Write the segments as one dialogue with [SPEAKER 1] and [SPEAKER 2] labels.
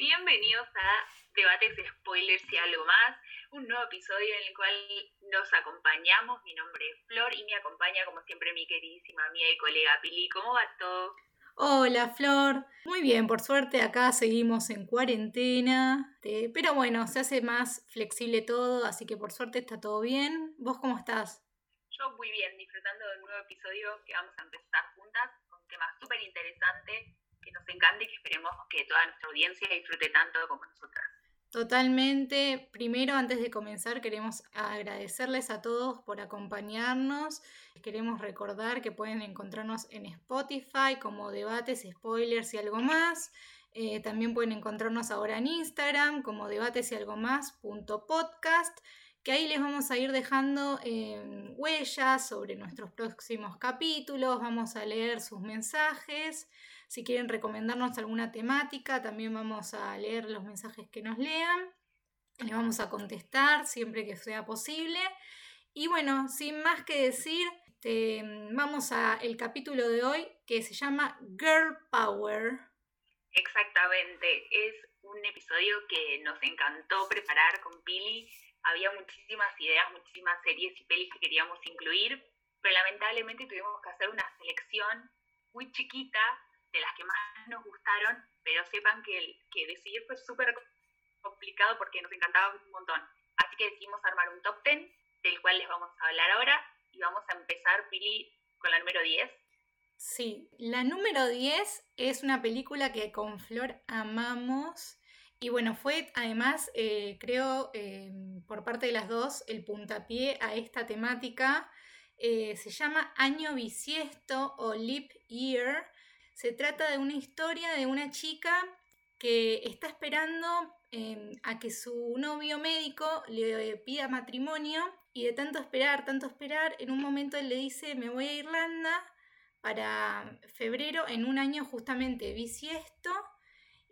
[SPEAKER 1] Bienvenidos a Debates Spoilers y algo más, un nuevo episodio en el cual nos acompañamos. Mi nombre es Flor y me acompaña como siempre mi queridísima amiga y colega Pili. ¿Cómo va todo?
[SPEAKER 2] Hola Flor, muy bien, por suerte acá seguimos en cuarentena, eh, pero bueno, se hace más flexible todo, así que por suerte está todo bien. ¿Vos cómo estás?
[SPEAKER 1] Yo muy bien, disfrutando de un nuevo episodio que vamos a empezar juntas con un tema súper interesante nos encante y que esperemos que toda nuestra audiencia disfrute tanto como nosotras.
[SPEAKER 2] Totalmente. Primero, antes de comenzar, queremos agradecerles a todos por acompañarnos. Queremos recordar que pueden encontrarnos en Spotify como debates, spoilers y algo más. Eh, también pueden encontrarnos ahora en Instagram como debates y algo más podcast, que ahí les vamos a ir dejando eh, huellas sobre nuestros próximos capítulos, vamos a leer sus mensajes. Si quieren recomendarnos alguna temática, también vamos a leer los mensajes que nos lean. Les vamos a contestar siempre que sea posible. Y bueno, sin más que decir, este, vamos al capítulo de hoy que se llama Girl Power.
[SPEAKER 1] Exactamente, es un episodio que nos encantó preparar con Pili. Había muchísimas ideas, muchísimas series y pelis que queríamos incluir, pero lamentablemente tuvimos que hacer una selección muy chiquita de las que más nos gustaron, pero sepan que, que decidir fue súper complicado porque nos encantaba un montón. Así que decidimos armar un top 10 del cual les vamos a hablar ahora y vamos a empezar, Pili, con la número 10.
[SPEAKER 2] Sí, la número 10 es una película que con Flor amamos y bueno, fue además, eh, creo, eh, por parte de las dos, el puntapié a esta temática. Eh, se llama Año Bisiesto o Leap Year se trata de una historia de una chica que está esperando em, a que su novio médico le pida matrimonio y de tanto esperar, tanto esperar, en un momento él le dice me voy a Irlanda para febrero, en un año justamente bisiesto,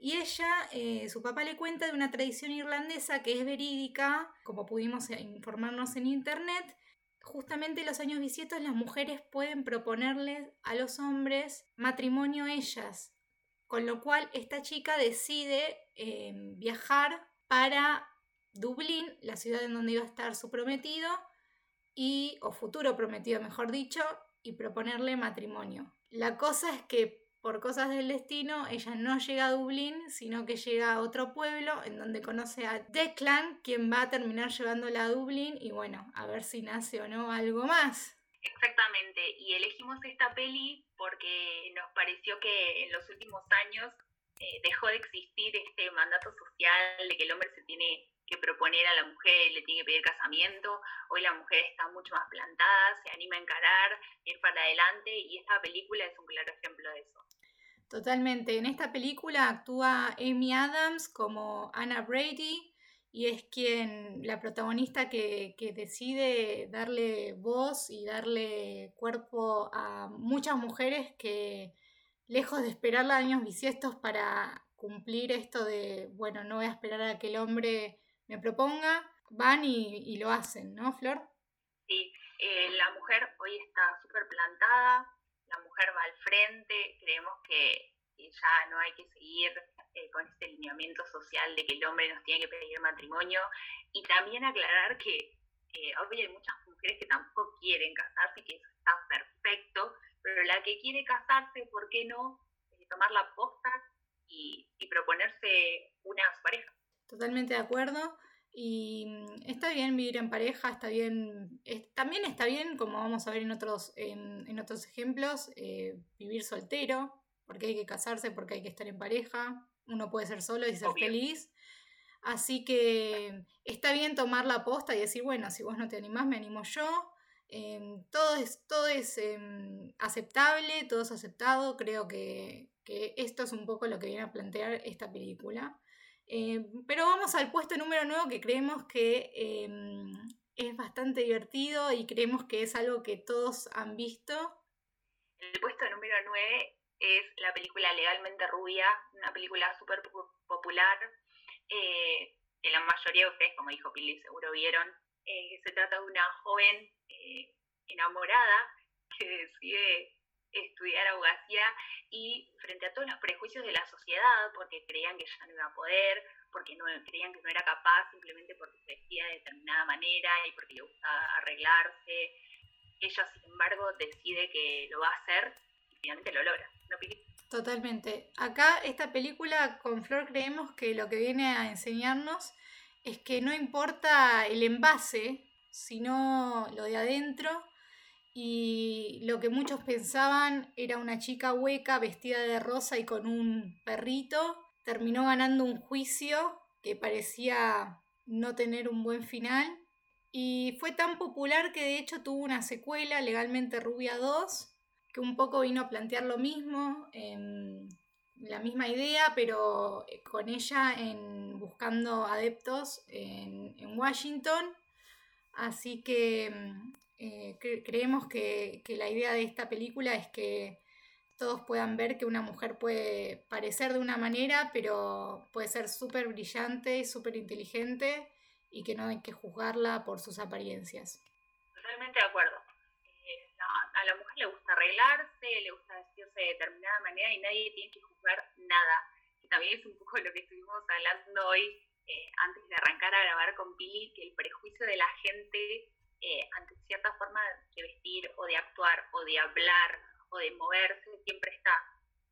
[SPEAKER 2] y ella, eh, su papá le cuenta de una tradición irlandesa que es verídica, como pudimos informarnos en internet, justamente en los años bisiestos las mujeres pueden proponerles a los hombres matrimonio ellas, con lo cual esta chica decide eh, viajar para Dublín, la ciudad en donde iba a estar su prometido, y, o futuro prometido, mejor dicho, y proponerle matrimonio. La cosa es que por cosas del destino, ella no llega a Dublín, sino que llega a otro pueblo en donde conoce a Declan, quien va a terminar llevándola a Dublín y bueno, a ver si nace o no algo más.
[SPEAKER 1] Exactamente, y elegimos esta peli porque nos pareció que en los últimos años eh, dejó de existir este mandato social de que el hombre se tiene que proponer a la mujer, le tiene que pedir casamiento. Hoy la mujer está mucho más plantada, se anima a encarar, ir para adelante y esta película es un claro ejemplo de eso.
[SPEAKER 2] Totalmente. En esta película actúa Amy Adams como Anna Brady y es quien, la protagonista que, decide darle voz y darle cuerpo a muchas mujeres que, lejos de esperar años bisiestos para cumplir esto de, bueno, no voy a esperar a que el hombre me proponga, van y, lo hacen, ¿no, Flor?
[SPEAKER 1] Sí, eh, la mujer hoy está súper plantada, la mujer va al frente, creemos que ya no hay que seguir eh, con este lineamiento social de que el hombre nos tiene que pedir matrimonio y también aclarar que eh, hay muchas mujeres que tampoco quieren casarse, que eso está perfecto, pero la que quiere casarse, ¿por qué no tomar la posta y, y proponerse una pareja?
[SPEAKER 2] Totalmente de acuerdo. Y mm, está bien vivir en pareja, está bien, también está bien, como vamos a ver en otros, en, otros ejemplos, eh, vivir soltero, porque hay que casarse, porque hay que estar en pareja, uno puede ser solo y ser feliz. Así que está bien tomar la posta y decir, bueno, si vos no te animás, me animo yo. Em, todo es, todo es em, aceptable, todo es aceptado. Creo que, que esto es un poco lo que viene a plantear esta película. Eh, pero vamos al puesto número 9 que creemos que em, es bastante divertido y creemos que es algo que todos han visto.
[SPEAKER 1] El puesto número 9 es la película Legalmente Rubia, una película súper popular eh, la mayoría de ustedes, como dijo Pili, seguro vieron. Eh, se trata de una joven enamorada que decide estudiar abogacía y frente a todos los prejuicios de la sociedad, porque creían que ella no iba a poder, porque no creían que no era capaz simplemente porque se vestía de determinada manera y porque le gustaba arreglarse. Ella, sin embargo, decide que lo va a hacer y finalmente lo logra. ¿No,
[SPEAKER 2] Totalmente. Acá esta película con Flor creemos que lo que viene a enseñarnos es que no importa el envase, sino lo de adentro. Y lo que muchos pensaban era una chica hueca vestida de rosa y con un perrito. Terminó ganando un juicio que parecía no tener un buen final. Y fue tan popular que de hecho tuvo una secuela, Legalmente Rubia 2, que un poco vino a plantear lo mismo, la misma idea, pero eh, con ella en buscando adeptos en, Washington. Así que eh, creemos que, la idea de esta película es que todos puedan ver que una mujer puede parecer de una manera, pero puede ser súper brillante súper inteligente y que no hay que juzgarla por sus apariencias.
[SPEAKER 1] Totalmente de acuerdo a la mujer le gusta arreglarse, le gusta vestirse de determinada manera y nadie tiene que juzgar nada. También es un poco lo que estuvimos hablando hoy eh, antes de arrancar a grabar con Pili, que el prejuicio de la gente eh, ante cierta forma de vestir o de actuar o de hablar o de moverse siempre está.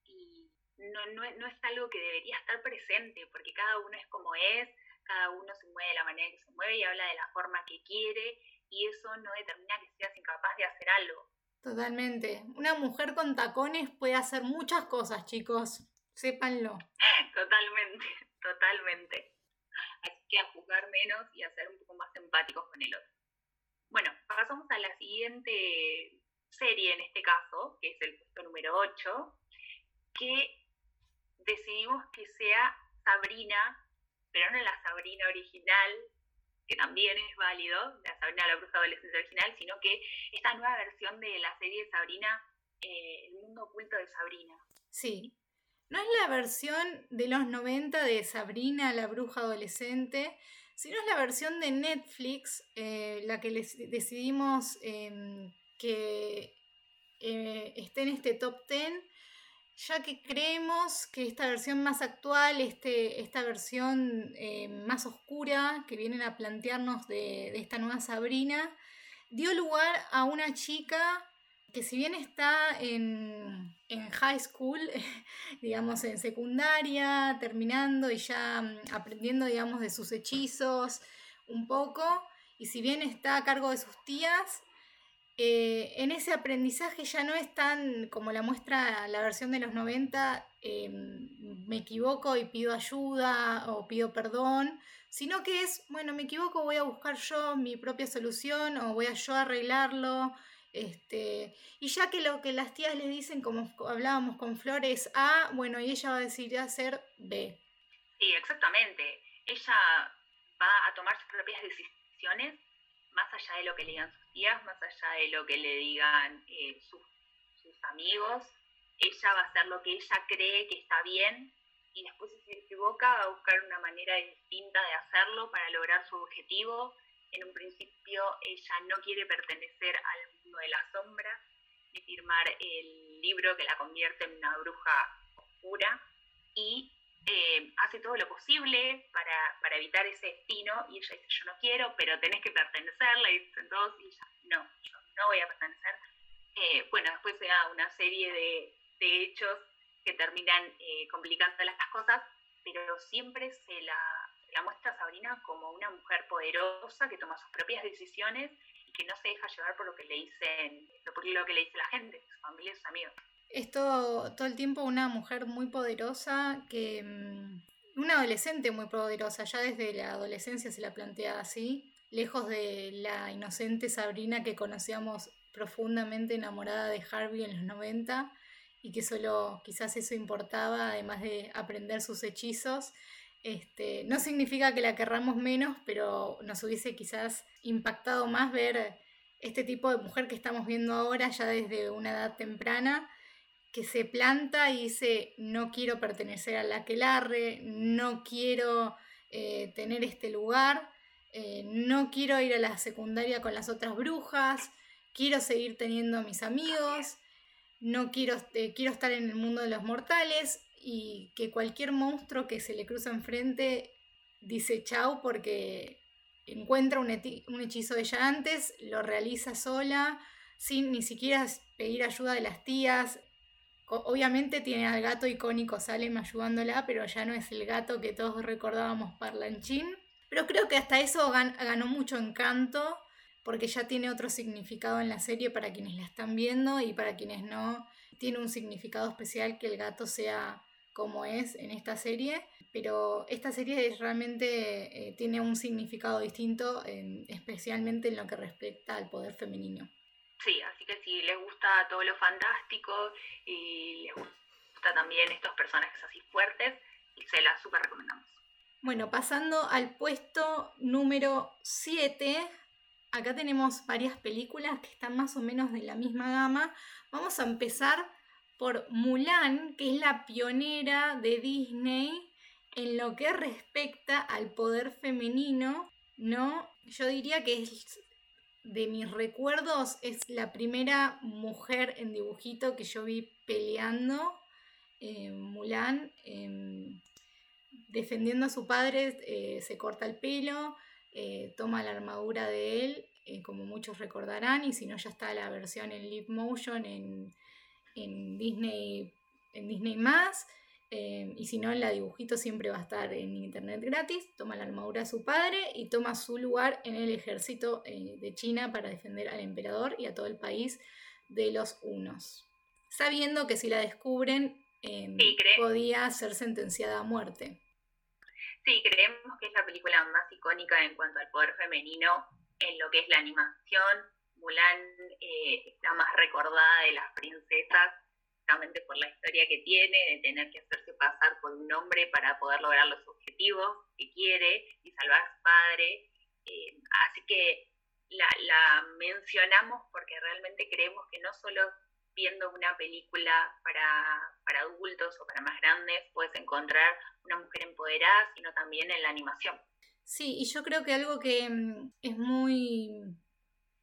[SPEAKER 1] Y no, no, no es algo que debería estar presente, porque cada uno es como es, cada uno se mueve de la manera que se mueve y habla de la forma que quiere y eso no determina que seas incapaz de hacer algo.
[SPEAKER 2] Totalmente. Una mujer con tacones puede hacer muchas cosas, chicos. Sépanlo.
[SPEAKER 1] Totalmente, totalmente. Así que a juzgar menos y a ser un poco más empáticos con el otro. Bueno, pasamos a la siguiente serie en este caso, que es el puesto número 8, que decidimos que sea Sabrina, pero no la Sabrina original, que también es válido, la Sabrina la Bruja Adolescente original, sino que esta nueva versión de la serie Sabrina, eh, El Mundo Oculto de Sabrina.
[SPEAKER 2] Sí. No es la versión de los 90 de Sabrina la Bruja Adolescente, sino es la versión de Netflix, eh, la que les decidimos em, que eh, esté en este top 10 ya que creemos que esta versión más actual, este, esta versión eh, más oscura que vienen a plantearnos de, esta nueva Sabrina, dio lugar a una chica que si bien está en, high school, digamos en secundaria, terminando y ya mm, aprendiendo, digamos, de sus hechizos un poco, y si bien está a cargo de sus tías, eh, en ese aprendizaje ya no es tan como la muestra la versión de los 90, em, me equivoco y pido ayuda o pido perdón, sino que es, bueno, me equivoco, voy a buscar yo mi propia solución o voy a yo arreglarlo. Este, y ya que lo que las tías le dicen, como hablábamos con Flores, A, bueno, y ella va a decidir hacer B.
[SPEAKER 1] Sí, exactamente. Ella va a tomar sus propias decisiones más allá de lo que le digan sus tías, más allá de lo que le digan eh, sus, amigos, ella va a hacer lo que ella cree que está bien y después si se equivoca va a buscar una manera distinta de hacerlo para lograr su objetivo. En un principio ella no quiere pertenecer al de la sombra ni firmar el libro que la convierte en una bruja oscura y eh, hace todo lo posible para, para, evitar ese destino y ella dice, yo no quiero, pero tenés que pertenecerle, y dicen todos, y ella, no, yo no voy a pertenecer. Eh, bueno, después se da una serie de, de hechos que terminan eh, complicando las cosas, pero siempre se la, muestra Sabrina como una mujer poderosa que toma sus propias decisiones que no se deja llevar por lo que le dicen, por lo que le dice la gente, su familia sus amigos
[SPEAKER 2] es todo, todo el tiempo una mujer muy poderosa que... Mm, una adolescente muy poderosa, ya desde la adolescencia se la plantea así, lejos de la inocente Sabrina que conocíamos profundamente enamorada de Harvey en los 90 y que solo quizás eso importaba, además de aprender sus hechizos. Este, no significa que la querramos menos, pero nos hubiese quizás impactado más ver este tipo de mujer que estamos viendo ahora ya desde una edad temprana que se planta y dice, no quiero pertenecer a la quelarre, no quiero eh, tener este lugar, eh, no quiero ir a la secundaria con las otras brujas, quiero seguir teniendo mis amigos. no quiero, eh, quiero estar en el mundo de los mortales y que cualquier monstruo que se le cruza enfrente dice chau porque encuentra un, hechizo de ella antes, lo realiza sola, sin ni siquiera pedir ayuda de las tías. Obviamente tiene al gato icónico Salem ayudándola, pero ya no es el gato que todos recordábamos parlanchín. Pero creo que hasta eso ganó mucho encanto, porque ya tiene otro significado en la serie para quienes la están viendo y para quienes no. Tiene un significado especial que el gato sea como es en esta serie, pero esta serie realmente eh, tiene un significado distinto, especialmente en lo que respecta al poder femenino.
[SPEAKER 1] Sí, así que si les gusta todo lo fantástico y les gusta también estos personajes así fuertes, se las super recomendamos.
[SPEAKER 2] Bueno, pasando al puesto número 7, acá tenemos varias películas que están más o menos de la misma gama. Vamos a empezar por Mulan, que es la pionera de Disney en lo que respecta al poder femenino, ¿no? Yo diría que es de mis recuerdos es la primera mujer en dibujito que yo vi peleando, eh, Mulan, em, defendiendo a su padre, eh, se corta el pelo, eh, toma la armadura de él, como muchos recordarán, y si no ya está la versión en live motion en Disney, en Disney más. Em, y si no, la dibujito siempre va a estar en internet gratis. Toma la armadura de su padre y toma su lugar en el ejército eh, de China para defender al emperador y a todo el país de los unos. Sabiendo que si la descubren, em, podía ser sentenciada a muerte.
[SPEAKER 1] Sí, creemos que es la película más icónica en cuanto al poder femenino en lo que es la animación. Mulan eh, está más recordada de las princesas por la historia que tiene, de tener que hacerse pasar por un hombre para poder lograr los objetivos que quiere y salvar a su padre. Eh, así que la, mencionamos porque realmente creemos que no solo viendo una película para, para adultos o para más grandes puedes encontrar una mujer empoderada, sino también en la animación.
[SPEAKER 2] Sí, y yo creo que algo que mm, es muy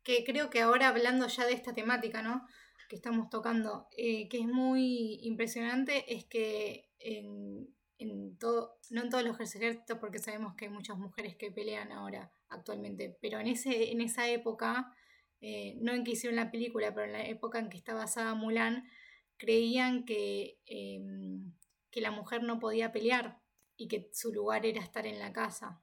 [SPEAKER 2] que creo que ahora hablando ya de esta temática, ¿no? que estamos tocando, eh, que es muy impresionante, es que en, todo, no en todos los ejércitos, porque sabemos que hay muchas mujeres que pelean ahora actualmente, pero en, ese, en esa época, eh, no en que hicieron la película, pero en la época en que está basada Mulan, creían que, em, que la mujer no podía pelear y que su lugar era estar en la casa.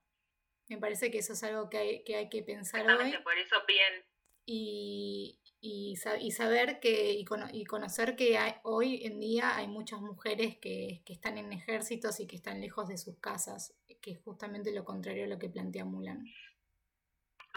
[SPEAKER 2] Me parece que eso es algo que hay que, hay que pensar hoy.
[SPEAKER 1] Por eso bien.
[SPEAKER 2] Y, y, saber que y, conocer que hoy en día hay muchas mujeres que, están en ejércitos y que están lejos de sus casas, que es justamente lo contrario a lo que plantea Mulan.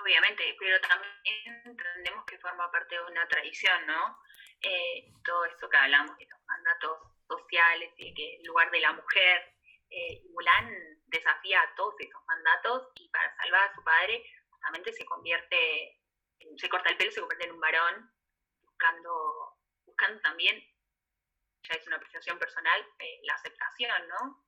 [SPEAKER 1] Obviamente, pero también entendemos que forma parte de una tradición, ¿no? Eh, todo eso que hablamos de los mandatos sociales y que el lugar de la mujer, eh, Mulan desafía a todos esos mandatos y para salvar a su padre justamente se convierte se corta el pelo, se convierte en un varón, buscando, buscando también, ya es una apreciación personal, eh, la aceptación, ¿no?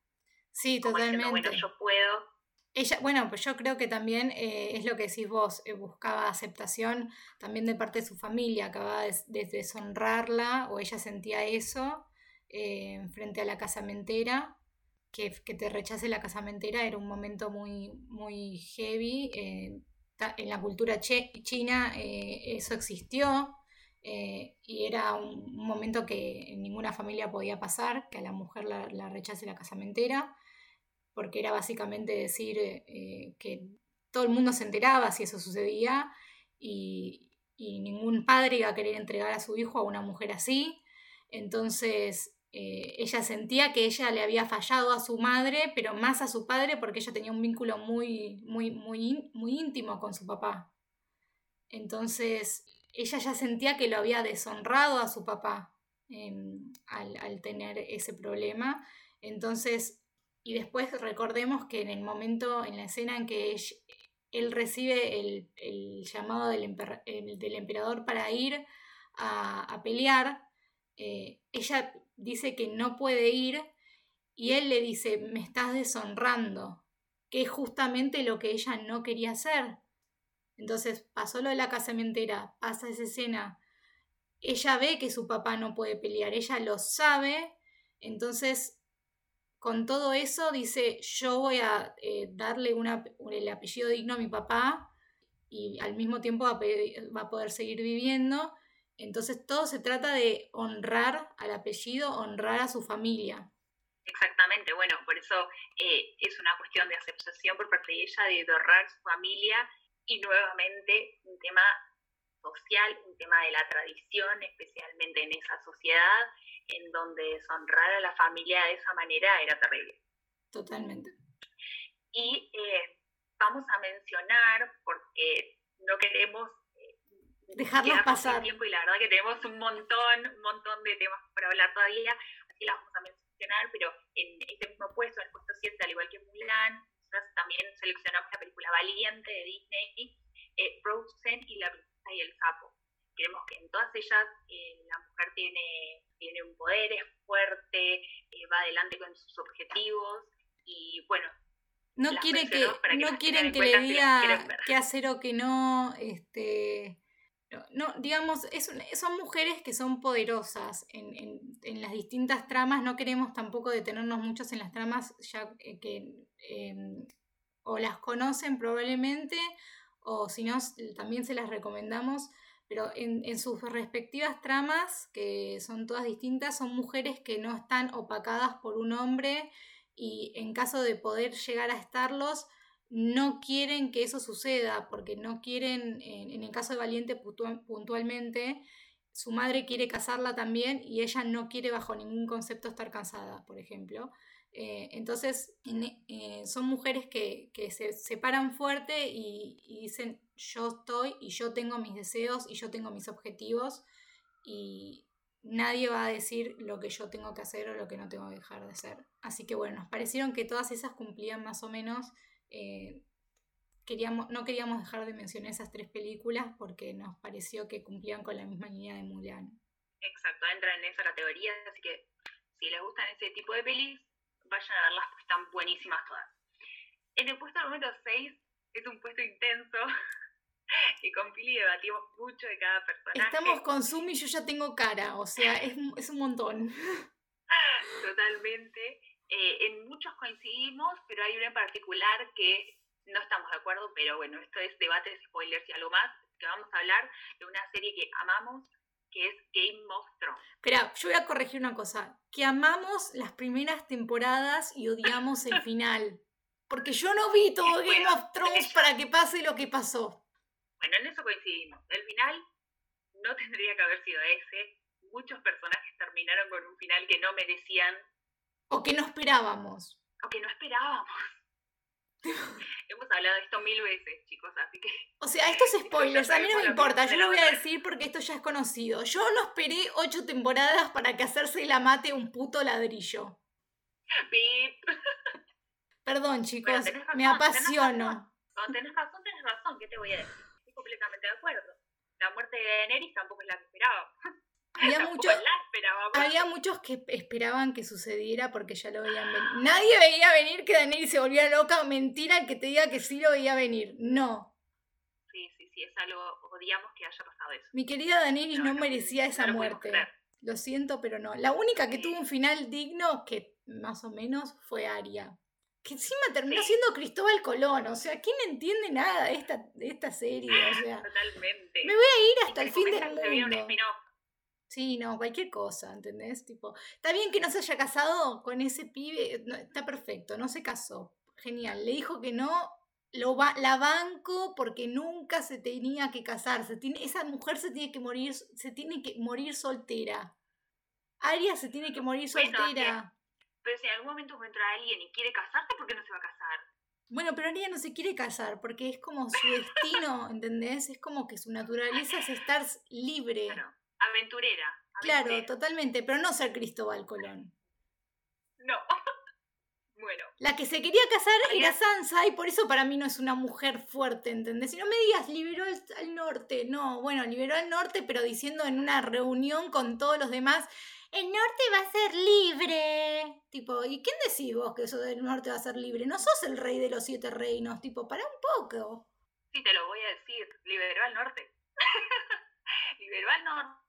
[SPEAKER 2] Sí, totalmente.
[SPEAKER 1] bueno, yo puedo.
[SPEAKER 2] Ella, bueno, pues yo creo que también eh, es lo que decís vos, eh, buscaba aceptación también de parte de su familia, acababa de, deshonrarla o ella sentía eso frente a la casamentera, que, que, te rechace la casamentera era un momento muy, muy heavy en la cultura china eh, eso existió eh, y era un, momento que ninguna familia podía pasar, que a la mujer la, rechace la casamentera, porque era básicamente decir eh, que todo el mundo se enteraba si eso sucedía y, ningún padre iba a querer entregar a su hijo a una mujer así. Entonces eh, ella sentía que ella le había fallado a su madre, pero más a su padre porque ella tenía un vínculo muy, muy, muy, muy íntimo con su papá. Entonces, ella ya sentía que lo había deshonrado a su papá em, al, tener ese problema. Entonces, y después recordemos que en el momento, en la escena en que él recibe el, llamado del, emperador para ir a, pelear, eh, ella dice que no puede ir y él le dice, me estás deshonrando, que es justamente lo que ella no quería hacer. Entonces pasó lo de la casamentera, pasa esa escena ella ve que su papá no puede pelear, ella lo sabe, entonces con todo eso dice, yo voy a eh, darle el apellido digno a mi papá y al mismo tiempo va a, poder seguir viviendo. Entonces todo se trata de honrar al apellido, honrar a su familia.
[SPEAKER 1] Exactamente, bueno, por eso eh, es una cuestión de aceptación por parte de ella de honrar su familia y nuevamente un tema social, un tema de la tradición, especialmente en esa sociedad en donde deshonrar a la familia de esa manera era terrible.
[SPEAKER 2] Totalmente.
[SPEAKER 1] Y eh, vamos a mencionar, porque no queremos
[SPEAKER 2] dejarlos pasar
[SPEAKER 1] tiempo y la verdad que tenemos un montón, un montón de temas para hablar todavía, así las vamos a mencionar, pero en este mismo puesto, en el puesto 7, al igual que Mulan, nosotros también seleccionamos la película Valiente de Disney, eh, Frozen y La princesa y el sapo. Queremos que en todas ellas eh, la mujer tiene, tiene un poder, es fuerte, eh, va adelante con sus objetivos y bueno.
[SPEAKER 2] No quiere que, no quieren que le diga qué hacer o que no, este no, digamos, es, son mujeres que son poderosas en, en, en, las distintas tramas, no queremos tampoco detenernos muchos en las tramas ya eh, que em, o las conocen probablemente o si no, también se las recomendamos pero en, sus respectivas tramas, que son todas distintas, son mujeres que no están opacadas por un hombre y en caso de poder llegar a estarlos, no quieren que eso suceda, porque no quieren, en, el caso de Valiente puntualmente, su madre quiere casarla también y ella no quiere bajo ningún concepto estar casada, por ejemplo. Eh, entonces, eh, son mujeres que, se separan fuerte y, dicen, yo estoy y yo tengo mis deseos y yo tengo mis objetivos y nadie va a decir lo que yo tengo que hacer o lo que no tengo que dejar de hacer. Así que bueno, nos parecieron que todas esas cumplían más o menos. Eh, queríamos, no queríamos dejar de mencionar esas tres películas porque nos pareció que cumplían con la misma línea de Mulan.
[SPEAKER 1] Exacto, entran en esa categoría, así que si les gustan ese tipo de pelis, vayan a verlas, porque están buenísimas todas. En el puesto número 6 es un puesto intenso, que con Pili debatimos mucho de cada personaje.
[SPEAKER 2] Estamos con Sumi y yo ya tengo cara, o sea, es, es un montón.
[SPEAKER 1] Totalmente. Eh, en muchos coincidimos, pero hay uno en particular que no estamos de acuerdo, pero bueno, esto es debate, spoilers y algo más, que vamos a hablar de una serie que amamos, que es Game of Thrones.
[SPEAKER 2] Espera, yo voy a corregir una cosa. Que amamos las primeras temporadas y odiamos el final. Porque yo no vi todo Game of Thrones para que pase lo que pasó.
[SPEAKER 1] Bueno, en eso coincidimos. El final no tendría que haber sido ese. Muchos personajes terminaron con un final que no merecían.
[SPEAKER 2] O que no esperábamos.
[SPEAKER 1] O que no esperábamos. Hemos hablado de esto mil veces, chicos, así que.
[SPEAKER 2] O sea, estos spoilers, a mí no me importa, yo lo voy a decir porque esto ya es conocido. Yo no esperé ocho temporadas para que hacerse la mate un puto ladrillo.
[SPEAKER 1] Pip.
[SPEAKER 2] Perdón, chicos, me apasiono.
[SPEAKER 1] Cuando tenés razón, tenés razón, ¿qué te voy a decir? Estoy completamente de acuerdo. La muerte de Daenerys tampoco es la que esperaba.
[SPEAKER 2] Había, había muchos que esperaban que sucediera porque ya lo veían venir. Nadie veía venir que Daenerys se volviera loca. Mentira que te diga que sí lo veía venir. No.
[SPEAKER 1] Sí, sí, sí, es algo, odiamos que haya pasado eso.
[SPEAKER 2] Mi querida Daenerys no, merecía esa muerte. Lo siento, pero no. La única que tuvo un final digno, que más o menos, fue Aria. Que encima terminó siendo Cristóbal Colón. O sea, ¿quién entiende nada de esta, de esta serie? O sea,
[SPEAKER 1] Totalmente.
[SPEAKER 2] Me voy a ir hasta el fin del mundo. Sí, no, cualquier cosa, ¿entendés? Tipo, está bien que no se haya casado con ese pibe, está perfecto, no se casó. Genial. Le dijo que no, lo va, la banco porque nunca se tenía que casar. tiene, esa mujer se tiene que morir, se tiene que morir soltera. Aria se tiene que morir soltera.
[SPEAKER 1] pero si en algún momento encuentra a alguien y quiere casarse, ¿por qué no se va a casar?
[SPEAKER 2] Bueno, pero Aria no se quiere casar porque es como su destino, ¿entendés? Es como que su naturaleza es estar libre
[SPEAKER 1] aventurera,
[SPEAKER 2] Claro, totalmente, pero no ser Cristóbal Colón.
[SPEAKER 1] No. bueno.
[SPEAKER 2] La que se quería casar era Sansa y por eso para mí no es una mujer fuerte, ¿entendés? Si no me digas, liberó al norte. No, bueno, liberó al norte, pero diciendo en una reunión con todos los demás, el norte va a ser libre. Tipo, ¿y quién decís vos que eso del norte va a ser libre? No sos el rey de los siete reinos, tipo, para un poco.
[SPEAKER 1] Sí, te lo voy a decir, liberó al norte. liberó al norte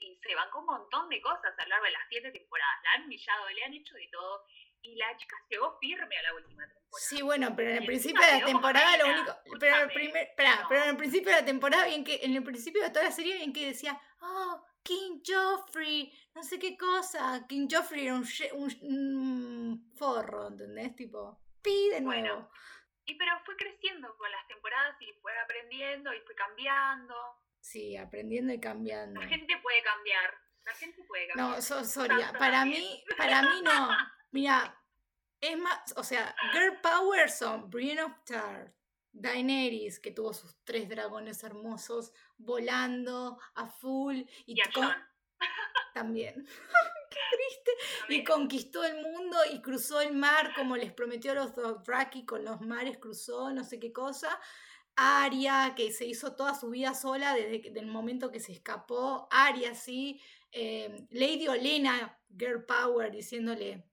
[SPEAKER 1] Y se bancó un montón de cosas a lo largo de las siete temporadas. La han humillado, le han hecho de todo. Y la chica llegó firme a la última temporada.
[SPEAKER 2] Sí, bueno, pero en el principio de la temporada lo único. Pero, el primer, pero en el principio de la temporada, bien que, en el principio de toda la serie, bien que decía, oh, King Joffrey, no sé qué cosa. King Joffrey era un, un, forro, ¿entendés? Tipo, pide nuevo. Bueno,
[SPEAKER 1] y pero fue creciendo con las temporadas y fue aprendiendo y fue cambiando.
[SPEAKER 2] Sí, aprendiendo y cambiando.
[SPEAKER 1] La gente puede cambiar. La gente puede cambiar.
[SPEAKER 2] No, so, Soria, para mí, para mí no. Mira, es más, o sea, Girl Power son Brienne of Tarth, Daenerys, que tuvo sus tres dragones hermosos volando a full. Y,
[SPEAKER 1] y
[SPEAKER 2] también. Qué triste. Y conquistó el mundo y cruzó el mar como les prometió a los Dothraki con los mares, cruzó no sé qué cosa. Aria, que se hizo toda su vida sola desde el momento que se escapó. Aria, sí. Eh, Lady Olena, Girl Power, diciéndole,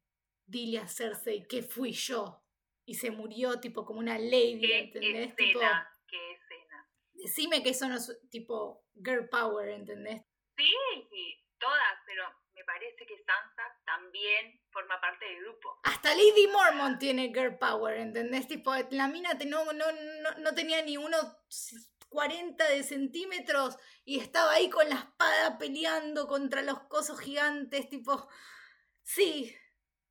[SPEAKER 2] dile a Cersei que fui yo. Y se murió tipo como una lady,
[SPEAKER 1] ¿Qué
[SPEAKER 2] ¿entendés?
[SPEAKER 1] Escena, qué escena.
[SPEAKER 2] Decime que eso no es tipo Girl Power, ¿entendés?
[SPEAKER 1] Sí, todas, pero parece que Sansa también forma parte del grupo.
[SPEAKER 2] Hasta Lady Mormon tiene girl power, ¿entendés? Tipo, la mina no, no, no, tenía ni unos 40 de centímetros y estaba ahí con la espada peleando contra los cosos gigantes, tipo... Sí,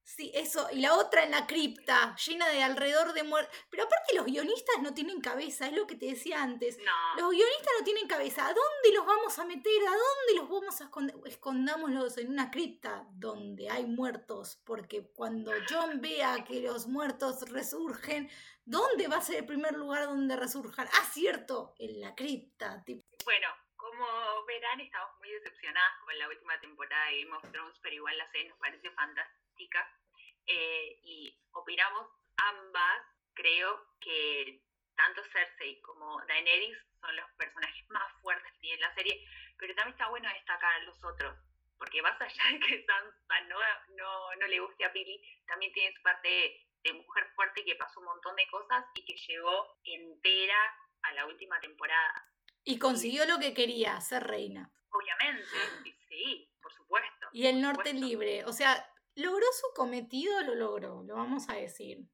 [SPEAKER 2] Sí, eso. Y la otra en la cripta, llena de alrededor de muertos. Pero aparte los guionistas no tienen cabeza, es lo que te decía antes.
[SPEAKER 1] No.
[SPEAKER 2] Los guionistas no tienen cabeza. ¿A dónde los vamos a meter? ¿A dónde los vamos a esconder? Escondámoslos en una cripta donde hay muertos. Porque cuando John vea que los muertos resurgen, ¿dónde va a ser el primer lugar donde resurjan? Ah, cierto, en la cripta.
[SPEAKER 1] Bueno, como verán, estamos muy decepcionadas con la última temporada de Game of Thrones, pero igual la serie nos parece fantástica eh, y opinamos ambas, creo que tanto Cersei como Daenerys son los personajes más fuertes que tiene la serie, pero también está bueno destacar a los otros, porque más allá de que Sansa no, no, no le guste a Pili, también tiene su parte de, mujer fuerte que pasó un montón de cosas y que llegó entera a la última temporada.
[SPEAKER 2] Y consiguió lo que quería, ser reina.
[SPEAKER 1] Obviamente, sí, por supuesto.
[SPEAKER 2] Y el norte libre, o sea, logró su cometido, lo logró, lo vamos a decir.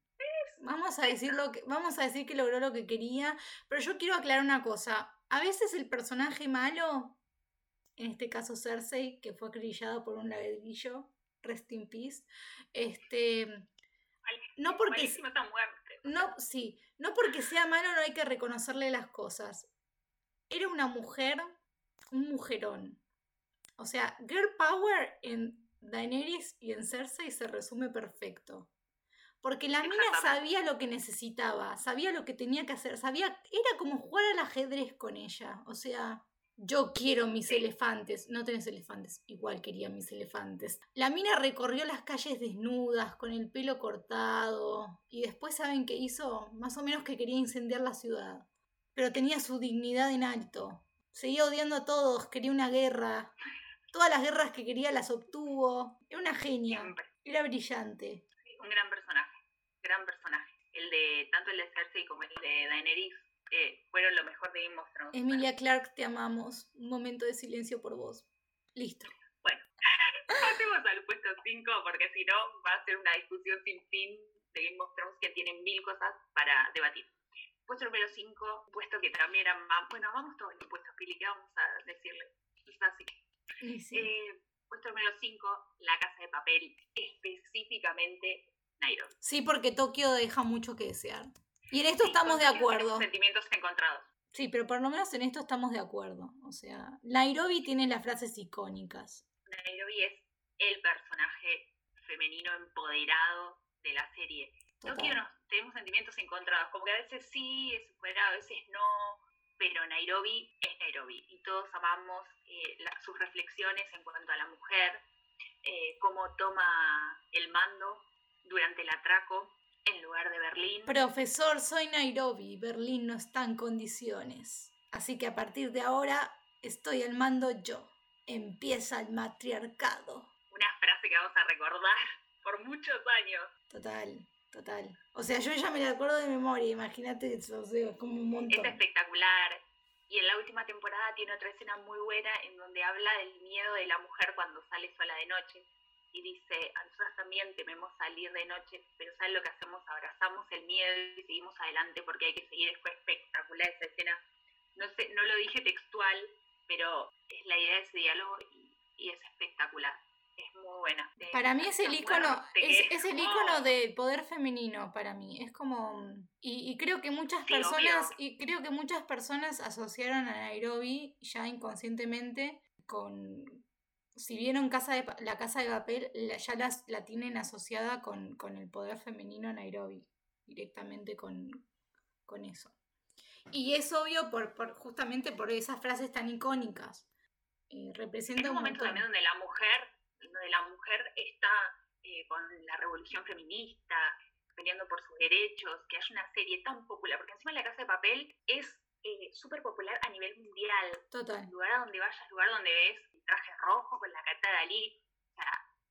[SPEAKER 2] Vamos a, decir lo que, vamos a decir que logró lo que quería, pero yo quiero aclarar una cosa. A veces el personaje malo, en este caso Cersei, que fue acribillado por un ladrillo, rest in peace, este, no porque no sí no porque sea malo no hay que reconocerle las cosas era una mujer un mujerón o sea girl power en Daenerys y en Cersei se resume perfecto. Porque la mina sabía lo que necesitaba, sabía lo que tenía que hacer, sabía, era como jugar al ajedrez con ella. O sea, yo quiero mis elefantes. No tenés elefantes, igual quería mis elefantes. La mina recorrió las calles desnudas, con el pelo cortado. Y después, ¿saben qué hizo? Más o menos que quería incendiar la ciudad. Pero tenía su dignidad en alto. Seguía odiando a todos, quería una guerra. Todas las guerras que quería las obtuvo. Era una genia. Era brillante.
[SPEAKER 1] un gran personaje. Gran personaje. El de, tanto el de Cersei como el de Daenerys eh, fueron lo mejor de Game of Thrones.
[SPEAKER 2] Emilia Clark, te amamos. Un momento de silencio por vos. Listo.
[SPEAKER 1] Bueno, pasemos al puesto 5 porque si no va a ser una discusión sin fin de Game of Thrones que tiene mil cosas para debatir. Puesto número 5, puesto que también era más... Bueno, vamos todos los puestos, Pili, ¿qué vamos a decirle? Es así. Eh, puesto número 5, La Casa de Papel, específicamente Nairobi.
[SPEAKER 2] Sí, porque Tokio deja mucho que desear. Y en esto estamos de acuerdo.
[SPEAKER 1] Sentimientos encontrados.
[SPEAKER 2] Sí, pero por lo menos en esto estamos de acuerdo. O sea, Nairobi tiene las frases icónicas.
[SPEAKER 1] Nairobi es el personaje femenino empoderado de la serie. Tokio nos, tenemos sentimientos encontrados, como que a veces sí es empoderado, a veces no pero Nairobi es Nairobi y todos amamos eh, sus reflexiones en cuanto a la mujer, eh, cómo toma el mando durante el atraco en lugar de Berlín.
[SPEAKER 2] Profesor, soy Nairobi, Berlín no está en condiciones. Así que a partir de ahora estoy al mando yo. Empieza el matriarcado.
[SPEAKER 1] Una frase que vamos a recordar por muchos años.
[SPEAKER 2] Total. Total. O sea, yo ya me la acuerdo de memoria, imagínate eso, o sea, como un montón.
[SPEAKER 1] Es espectacular. Y en la última temporada tiene otra escena muy buena en donde habla del miedo de la mujer cuando sale sola de noche. Y dice, a nosotras también tememos salir de noche, pero ¿sabes lo que hacemos? Abrazamos el miedo y seguimos adelante porque hay que seguir. Fue espectacular esa escena. No, sé, no lo dije textual, pero es la idea de ese diálogo y es espectacular es muy buena.
[SPEAKER 2] para mí es el icono, es, el icono del poder femenino para mí. Es como y, creo que muchas personas y creo que muchas personas asociaron a Nairobi ya inconscientemente con si vieron casa de, la casa de papel ya las, la tienen asociada con, con el poder femenino en Nairobi directamente con, con eso. Y es obvio por, por justamente por esas frases tan icónicas. Eh, representa
[SPEAKER 1] un, momento también donde la mujer donde la mujer está eh, con la revolución feminista, peleando por sus derechos, que haya una serie tan popular, porque encima La Casa de Papel es eh, súper popular a nivel mundial.
[SPEAKER 2] Total.
[SPEAKER 1] Lugar a donde vayas, lugar donde ves el traje rojo con la carta de Dalí,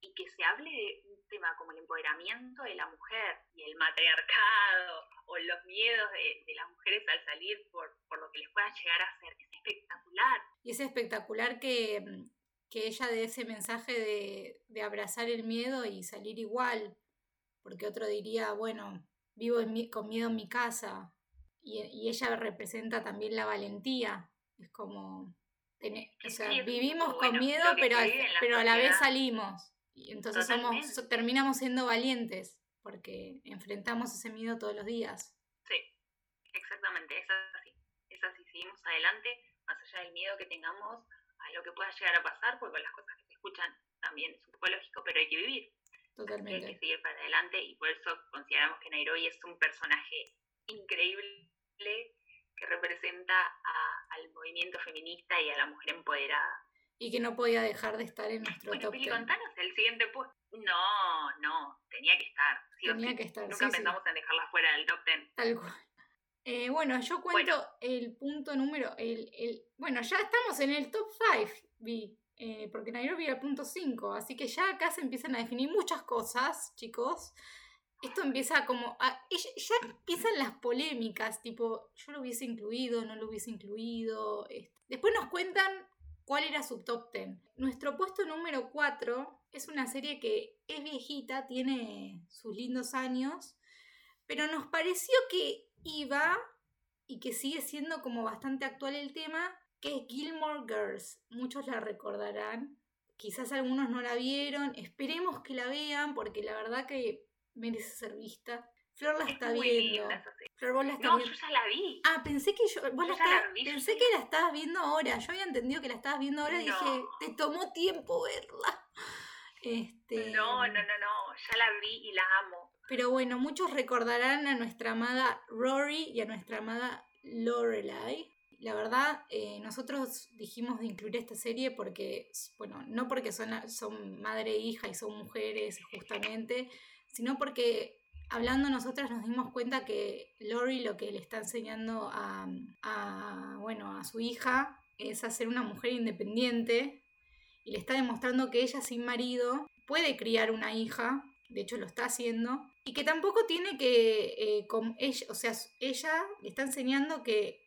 [SPEAKER 1] y que se hable de un tema como el empoderamiento de la mujer y el matriarcado o los miedos de, de las mujeres al salir por, por lo que les pueda llegar a hacer. Es espectacular.
[SPEAKER 2] Y es espectacular que mm, que ella dé ese mensaje de, abrazar el miedo y salir igual, porque otro diría, bueno, vivo con miedo en mi casa, y, ella representa también la valentía, es como, o sea, vivimos con miedo, pero, pero a la vez salimos, y entonces somos, terminamos siendo valientes, porque enfrentamos ese miedo todos los días.
[SPEAKER 1] Sí, exactamente, es así, es así, seguimos adelante, más allá del miedo que tengamos, a lo que pueda llegar a pasar, porque las cosas que se escuchan también es un poco lógico, pero hay que vivir.
[SPEAKER 2] Totalmente.
[SPEAKER 1] Hay que seguir para adelante y por eso consideramos que Nairobi es un personaje increíble que representa al movimiento feminista y a la mujer empoderada.
[SPEAKER 2] Y que no podía dejar de estar en nuestro
[SPEAKER 1] bueno,
[SPEAKER 2] top
[SPEAKER 1] Pili, contanos el siguiente puesto. No, no, tenía que estar.
[SPEAKER 2] tenía que estar.
[SPEAKER 1] Nunca pensamos en dejarla fuera del top ten.
[SPEAKER 2] Tal cual. Eh, bueno, yo cuento el punto número. El, el, bueno, ya estamos en el top 5, vi. Eh, porque Nairobi era el punto 5. Así que ya acá se empiezan a definir muchas cosas, chicos. Esto empieza como. ya empiezan las polémicas, tipo, yo lo hubiese incluido, no lo hubiese incluido. Después nos cuentan cuál era su top 10. Nuestro puesto número 4 es una serie que es viejita, tiene sus lindos años, pero nos pareció que iba y que sigue siendo como bastante actual el tema, que es Gilmore Girls. Muchos la recordarán, quizás algunos no la vieron, esperemos que la vean porque la verdad que merece ser vista. Flor la está viendo.
[SPEAKER 1] Flor, vos la estás no, yo ya la vi.
[SPEAKER 2] Ah, pensé que yo, vos la, pensé que la estabas viendo ahora. Yo había entendido que la estabas viendo ahora y dije, te tomó tiempo verla. Este...
[SPEAKER 1] No, no, no, no, ya la vi y la amo.
[SPEAKER 2] Pero bueno, muchos recordarán a nuestra amada Rory y a nuestra amada Lorelai. La verdad, eh, nosotros dijimos de incluir esta serie porque, bueno, no porque son, son madre e hija y son mujeres justamente, sino porque hablando nosotras nos dimos cuenta que Lori lo que le está enseñando a, bueno, a su hija es a ser una mujer independiente y le está demostrando que ella sin marido puede criar una hija, de hecho lo está haciendo, y que tampoco tiene que, eh, ella, o sea, ella le está enseñando que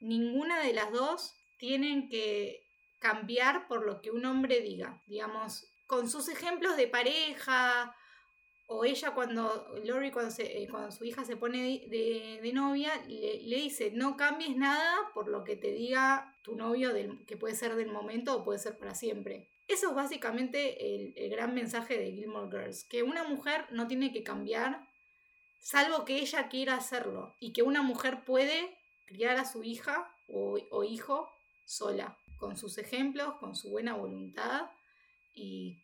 [SPEAKER 2] ninguna de las dos tienen que cambiar por lo que un hombre diga, digamos, con sus ejemplos de pareja, o ella cuando, Lori cuando, eh, cuando su hija se pone de, novia, le, dice, no cambies nada por lo que te diga tu novio, del, que puede ser del momento o puede ser para siempre. Eso es básicamente el, gran mensaje de Gilmore Girls, que una mujer no tiene que cambiar salvo que ella quiera hacerlo y que una mujer puede criar a su hija o, o hijo sola, con sus ejemplos, con su buena voluntad y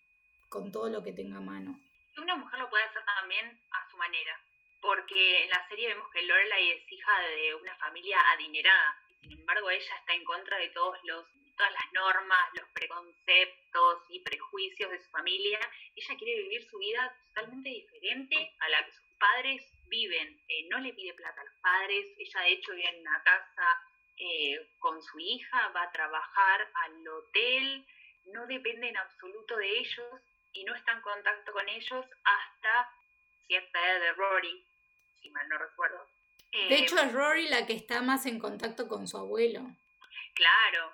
[SPEAKER 2] con todo lo que tenga a mano.
[SPEAKER 1] Una mujer lo puede hacer también a su manera, porque en la serie vemos que Lorelai es hija de una familia adinerada, sin embargo ella está en contra de todos los todas las normas, los preconceptos y prejuicios de su familia. Ella quiere vivir su vida totalmente diferente a la que sus padres viven. Eh, no le pide plata a los padres, ella de hecho vive en una casa eh, con su hija, va a trabajar al hotel, no depende en absoluto de ellos y no está en contacto con ellos hasta cierta edad de Rory, si mal no recuerdo.
[SPEAKER 2] de hecho es Rory la que está más en contacto con su abuelo.
[SPEAKER 1] Claro,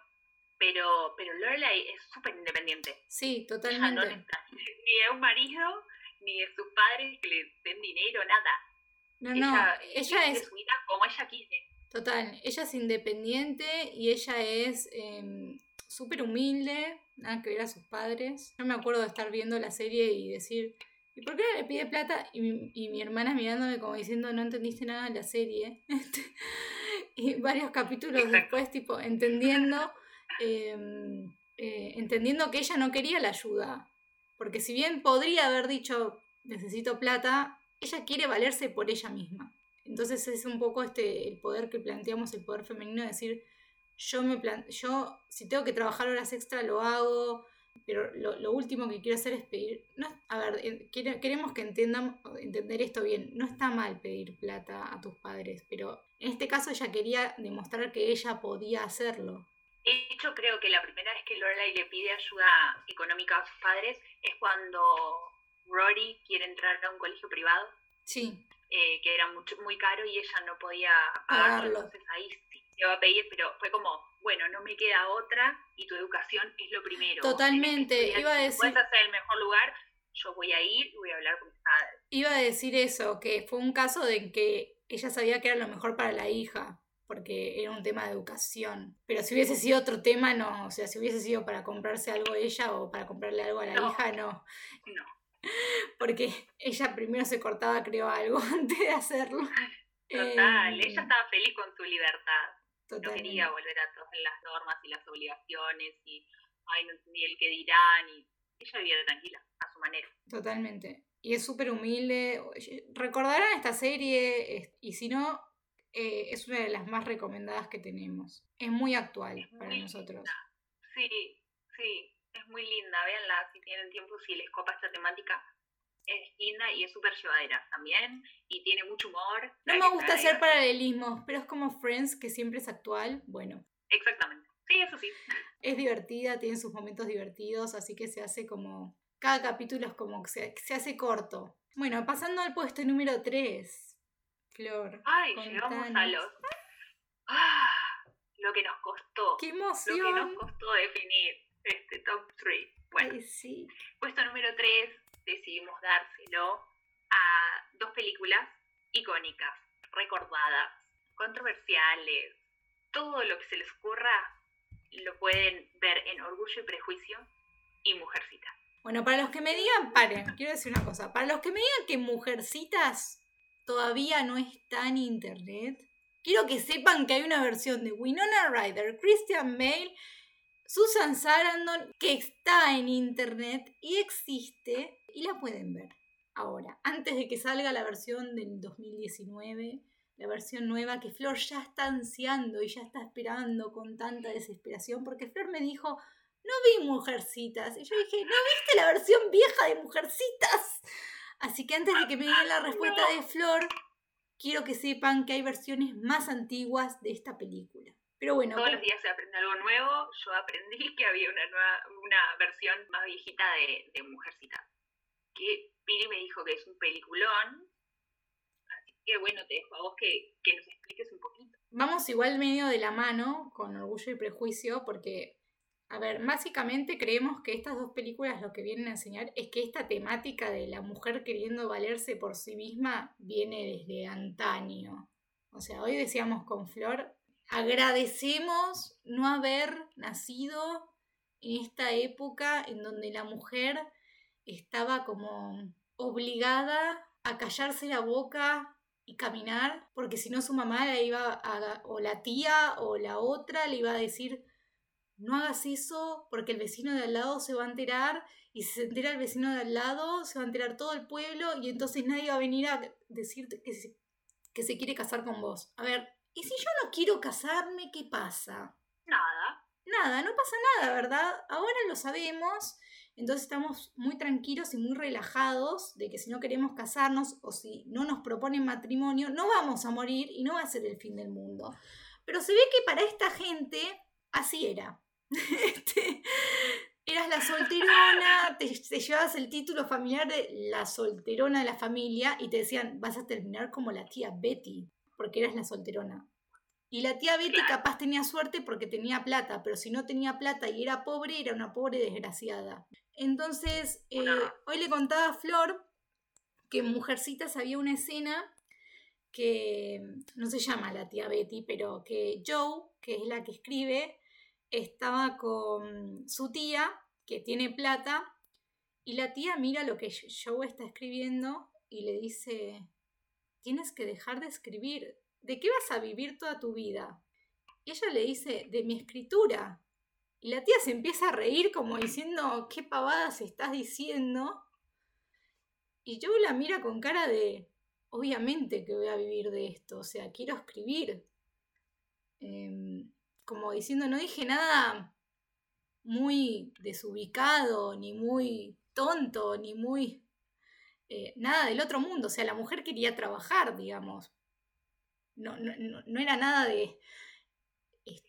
[SPEAKER 1] pero, pero Lorelai es súper independiente.
[SPEAKER 2] Sí, totalmente.
[SPEAKER 1] no necesita ni de un marido, ni de sus padres que le den dinero, nada.
[SPEAKER 2] No, no, ella,
[SPEAKER 1] es... su vida como ella quise.
[SPEAKER 2] Total, ella es independiente y ella es eh, súper humilde, nada que ver a sus padres. Yo me acuerdo de estar viendo la serie y decir, ¿y por qué no le pide plata? Y mi, y mi hermana mirándome como diciendo, no entendiste nada de la serie. y varios capítulos después, tipo, entendiendo, em, eh, entendiendo que ella no quería la ayuda. Porque si bien podría haber dicho, necesito plata, ella quiere valerse por ella misma. Entonces es un poco este el poder que planteamos, el poder femenino, de decir, yo me yo si tengo que trabajar horas extra lo hago, pero lo, último que quiero hacer es pedir, no, a ver, queremos que entendan, entender esto bien, no está mal pedir plata a tus padres, pero en este caso ella quería demostrar que ella podía hacerlo.
[SPEAKER 1] De hecho, creo que la primera vez que Lorelai le pide ayuda económica a sus padres es cuando Rory quiere entrar a un colegio privado.
[SPEAKER 2] Sí.
[SPEAKER 1] Eh, que era mucho, muy caro y ella no podía pagarlo. Entonces ahí sí se va a pedir, pero fue como, bueno, no me queda otra y tu educación es lo primero.
[SPEAKER 2] Totalmente, iba a decir...
[SPEAKER 1] Puedes hacer el mejor lugar, yo voy a ir y voy a hablar con mis padres.
[SPEAKER 2] Iba a decir eso, que fue un caso de que ella sabía que era lo mejor para la hija, porque era un tema de educación. Pero si hubiese sido otro tema, no. O sea, si hubiese sido para comprarse algo ella o para comprarle algo a la hija, no.
[SPEAKER 1] No.
[SPEAKER 2] Porque ella primero se cortaba, creo, algo antes de hacerlo.
[SPEAKER 1] Total, ella em, estaba feliz con su libertad. No quería volver a todas las normas y las obligaciones y, ay, no entendí el que dirán. Y ella vivía tranquila, a su manera.
[SPEAKER 2] Totalmente. Y es súper humilde. Recordarán esta serie y si no, eh, es una de las más recomendadas que tenemos. Es muy actual para nosotros.
[SPEAKER 1] Sí, sí es muy linda, véanla si tienen tiempo, si les copa esta temática. Es linda y es súper llevadera también, y tiene mucho humor.
[SPEAKER 2] No me gusta hacer paralelismos, pero es como Friends, que siempre es actual. Bueno.
[SPEAKER 1] Exactamente. Sí, eso sí.
[SPEAKER 2] Es divertida, tiene sus momentos divertidos, así que se hace como... Cada capítulo es como que se, se hace corto. Bueno, pasando al puesto número 3. Flor.
[SPEAKER 1] Ay, llegamos a los... Ah, lo que nos costó.
[SPEAKER 2] ¡Qué emoción!
[SPEAKER 1] Lo que nos costó definir este top 3. Bueno,
[SPEAKER 2] sí.
[SPEAKER 1] puesto número 3 decidimos dárselo a dos películas icónicas, recordadas, controversiales, todo lo que se les ocurra lo pueden ver en Orgullo y Prejuicio y Mujercita.
[SPEAKER 2] Bueno, para los que me digan, paren, quiero decir una cosa, para los que me digan que Mujercitas todavía no está en internet, quiero que sepan que hay una versión de Winona Ryder, Christian Bale Susan Sarandon, que está en internet y existe y la pueden ver ahora, antes de que salga la versión del 2019, la versión nueva que Flor ya está ansiando y ya está esperando con tanta desesperación, porque Flor me dijo, no vi Mujercitas, y yo dije, ¿no viste la versión vieja de Mujercitas? Así que antes de que me den la respuesta de Flor, quiero que sepan que hay versiones más antiguas de esta película. Pero bueno.
[SPEAKER 1] Todos los días se aprende algo nuevo. Yo aprendí que había una nueva, una versión más viejita de, de Mujercita. Que Piri me dijo que es un peliculón. Así que bueno, te dejo a vos que, que nos expliques un poquito.
[SPEAKER 2] Vamos igual medio de la mano con Orgullo y Prejuicio, porque a ver, básicamente creemos que estas dos películas lo que vienen a enseñar es que esta temática de la mujer queriendo valerse por sí misma viene desde antaño. O sea, hoy decíamos con Flor, Agradecemos no haber nacido en esta época en donde la mujer estaba como obligada a callarse la boca y caminar, porque si no su mamá la iba a, o la tía o la otra le iba a decir, no hagas eso porque el vecino de al lado se va a enterar y si se entera el vecino de al lado se va a enterar todo el pueblo y entonces nadie va a venir a decirte que que se quiere casar con vos. A ver, ¿Y si yo no quiero casarme, qué pasa?
[SPEAKER 1] Nada.
[SPEAKER 2] Nada, no pasa nada, ¿verdad? Ahora lo sabemos, entonces estamos muy tranquilos y muy relajados de que si no queremos casarnos o si no nos proponen matrimonio, no vamos a morir y no va a ser el fin del mundo. Pero se ve que para esta gente así era. Este, eras la solterona, te, te, llevabas el título familiar de la solterona de la familia y te decían, vas a terminar como la tía Betty porque eras la solterona. Y la tía Betty capaz tenía suerte porque tenía plata, pero si no tenía plata y era pobre, era una pobre desgraciada. Entonces, eh, hoy le contaba a Flor que en Mujercitas había una escena que no se llama la tía Betty, pero que Joe, que es la que escribe, estaba con su tía, que tiene plata, y la tía mira lo que Joe está escribiendo y le dice, tienes que dejar de escribir, ¿de qué vas a vivir toda tu vida? Y ella le dice, de mi escritura. Y la tía se empieza a reír como diciendo, ¿qué pavadas estás diciendo? Y yo la mira con cara de, obviamente que voy a vivir de esto, o sea, quiero escribir. Em, como diciendo, no dije nada muy desubicado, ni muy tonto, ni muy... Eh, nada del otro mundo, o sea, la mujer quería trabajar, digamos. No, no, no era nada de...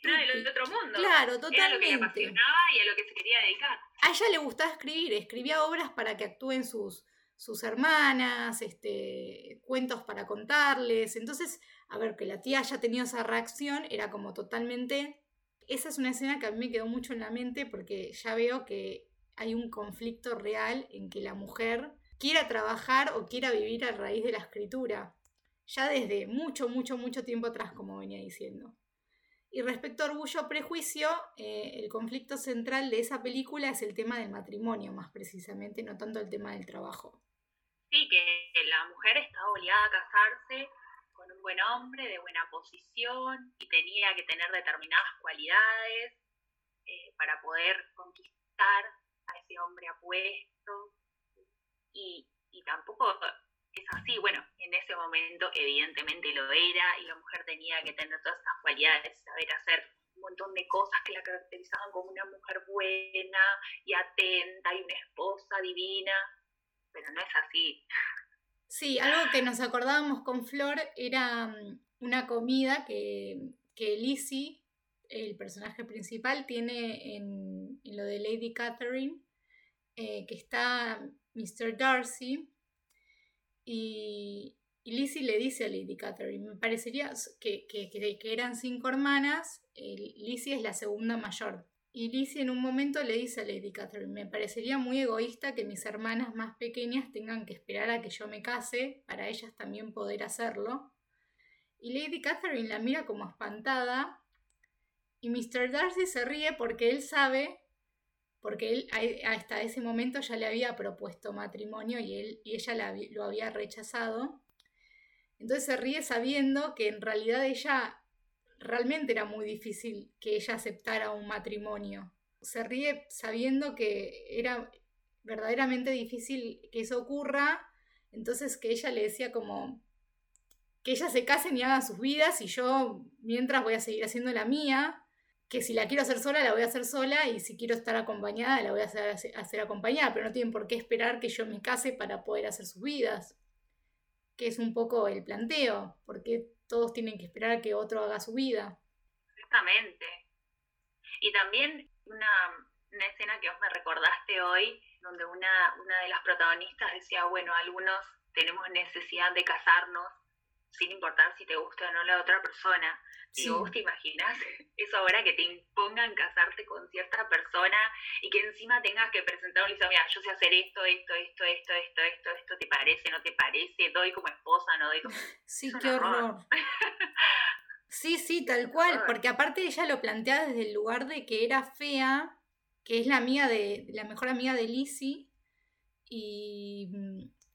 [SPEAKER 1] Nada del otro mundo.
[SPEAKER 2] Claro, totalmente. Era
[SPEAKER 1] lo que le apasionaba y a lo que se quería dedicar.
[SPEAKER 2] A ella le gustaba escribir, escribía obras para que actúen sus, sus hermanas, este, cuentos para contarles. Entonces, a ver, que la tía haya tenido esa reacción era como totalmente... Esa es una escena que a mí me quedó mucho en la mente porque ya veo que hay un conflicto real en que la mujer quiera trabajar o quiera vivir a raíz de la escritura, ya desde mucho, mucho, mucho tiempo atrás, como venía diciendo. Y respecto a Orgullo Prejuicio, eh, el conflicto central de esa película es el tema del matrimonio, más precisamente, no tanto el tema del trabajo.
[SPEAKER 1] Sí, que la mujer estaba obligada a casarse buen hombre de buena posición y tenía que tener determinadas cualidades eh, para poder conquistar a ese hombre apuesto. Y, y tampoco es así. Bueno, en ese momento evidentemente lo era y la mujer tenía que tener todas esas cualidades, saber hacer un montón de cosas que la caracterizaban como una mujer buena y atenta y una esposa divina pero no es así.
[SPEAKER 2] Sí, algo que nos acordábamos con Flor era mm, una comida que, que Lizzie, el personaje principal, tiene en, lo de Lady Catherine, eh, que está Mr. Darcy, y, Lizzie le dice a Lady Catherine, me parecería que, que, que eran cinco hermanas, Lizzie es la segunda mayor. Y Lizzie en un momento le dice a Lady Catherine, me parecería muy egoísta que mis hermanas más pequeñas tengan que esperar a que yo me case para ellas también poder hacerlo. Y Lady Catherine la mira como espantada y Mr. Darcy se ríe porque él sabe, porque él hasta ese momento ya le había propuesto matrimonio y, él, y ella lo había rechazado. Entonces se ríe sabiendo que en realidad ella realmente era muy difícil que ella aceptara un matrimonio. Se ríe sabiendo que era verdaderamente difícil que eso ocurra, entonces que ella le decía como que ella se casen y hagan sus vidas y yo mientras voy a seguir haciendo la mía, que si la quiero hacer sola la voy a hacer sola y si quiero estar acompañada la voy a hacer, hacer acompañada, pero no tienen por qué esperar que yo me case para poder hacer sus vidas, que es un poco el planteo, porque todos tienen que esperar a que otro haga su vida.
[SPEAKER 1] Exactamente. Y también una, escena que vos me recordaste hoy, donde una, una de las protagonistas decía, bueno, algunos tenemos necesidad de casarnos sin importar si te gusta o no la otra persona. Y vos te imaginas eso ahora que te impongan casarte con cierta persona y que encima tengas que presentar un listo, mira, yo sé hacer esto, esto, esto, esto, esto, esto, esto, ¿te parece, no te parece? ¿Doy como esposa, no doy como...
[SPEAKER 2] Sí, qué horror. sí, sí, tal cual, porque aparte ella lo plantea desde el lugar de que era fea, que es la amiga de, la mejor amiga de Lizzie, y,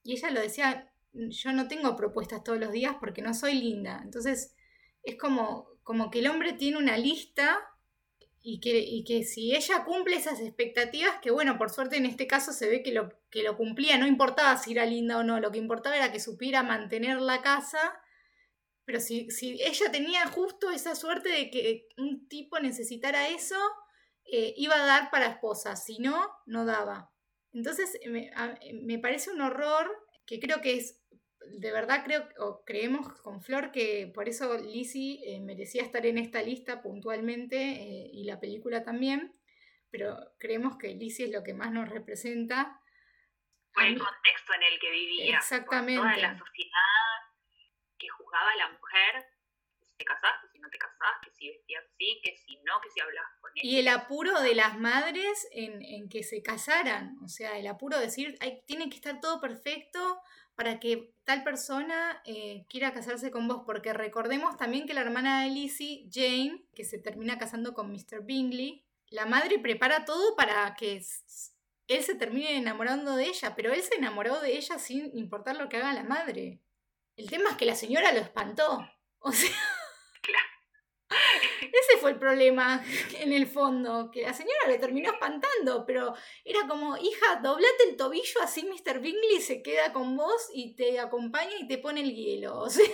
[SPEAKER 2] y ella lo decía, yo no tengo propuestas todos los días porque no soy linda. Entonces, es como, como que el hombre tiene una lista y que, que si ella cumple esas expectativas, que bueno, por suerte en este caso se ve que lo, que lo cumplía, no importaba si era linda o no, lo que importaba era que supiera mantener la casa, pero si, si ella tenía justo esa suerte de que un tipo necesitara eso, eh, iba a dar para esposa, si no, no daba. Entonces me, me parece un horror que creo que es de verdad creo o creemos con Flor que por eso Lizzie eh, merecía estar en esta lista puntualmente eh, y la película también, pero creemos que Lizzie es lo que más nos representa.
[SPEAKER 1] Por el contexto en el que vivía.
[SPEAKER 2] Exactamente.
[SPEAKER 1] toda la sociedad que juzgaba a la mujer te casás, que si no te casás, que si vestías así, que si no, que si hablas con él.
[SPEAKER 2] Y el apuro de las madres en, en que se casaran, o sea, el apuro de decir, hay, tiene que estar todo perfecto para que tal persona eh, quiera casarse con vos, porque recordemos también que la hermana de Lizzie, Jane, que se termina casando con Mr. Bingley, la madre prepara todo para que él se termine enamorando de ella, pero él se enamoró de ella sin importar lo que haga la madre. El tema es que la señora lo espantó. O sea, ese fue el problema en el fondo, que la señora le terminó espantando, pero era como, hija, doblate el tobillo, así Mr. Bingley se queda con vos y te acompaña y te pone el hielo. O sea,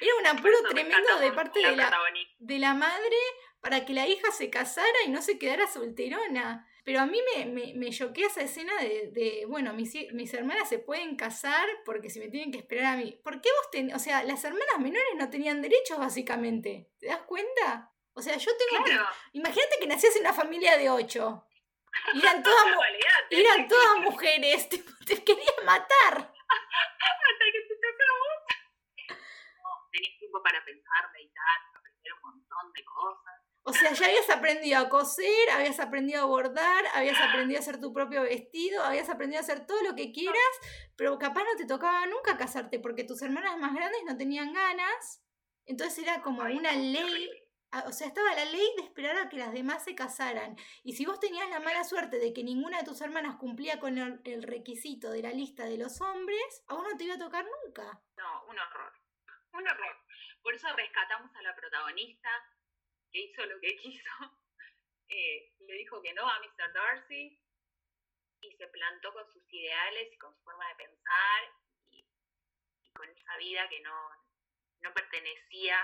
[SPEAKER 2] era un apuro tremendo de parte de la, de la madre para que la hija se casara y no se quedara solterona. Pero a mí me, me, me choquea esa escena de, bueno, mis, mis, hermanas se pueden casar porque si me tienen que esperar a mí. ¿Por qué vos tenés, o sea, las hermanas menores no tenían derechos básicamente? ¿Te das cuenta? O sea, yo tengo que... Imagínate que nacías en una familia de ocho. Y eran todas, eran todas mujeres. Te, te quería matar.
[SPEAKER 1] Hasta que te toca a vos. No, tenías tiempo para pensar, meditar, aprender un montón de cosas.
[SPEAKER 2] O sea, ya habías aprendido a coser, habías aprendido a bordar, habías aprendido a hacer tu propio vestido, habías aprendido a hacer todo lo que quieras, pero capaz no te tocaba nunca casarte porque tus hermanas más grandes no tenían ganas. Entonces era como una ley, o sea, estaba la ley de esperar a que las demás se casaran. Y si vos tenías la mala suerte de que ninguna de tus hermanas cumplía con el, requisito de la lista de los hombres, a vos no te iba a tocar nunca.
[SPEAKER 1] No, un horror. Un horror. Por eso rescatamos a la protagonista, que hizo lo que quiso, eh, le dijo que no a Mr. Darcy y se plantó con sus ideales y con su forma de pensar y, con esa vida que no, no pertenecía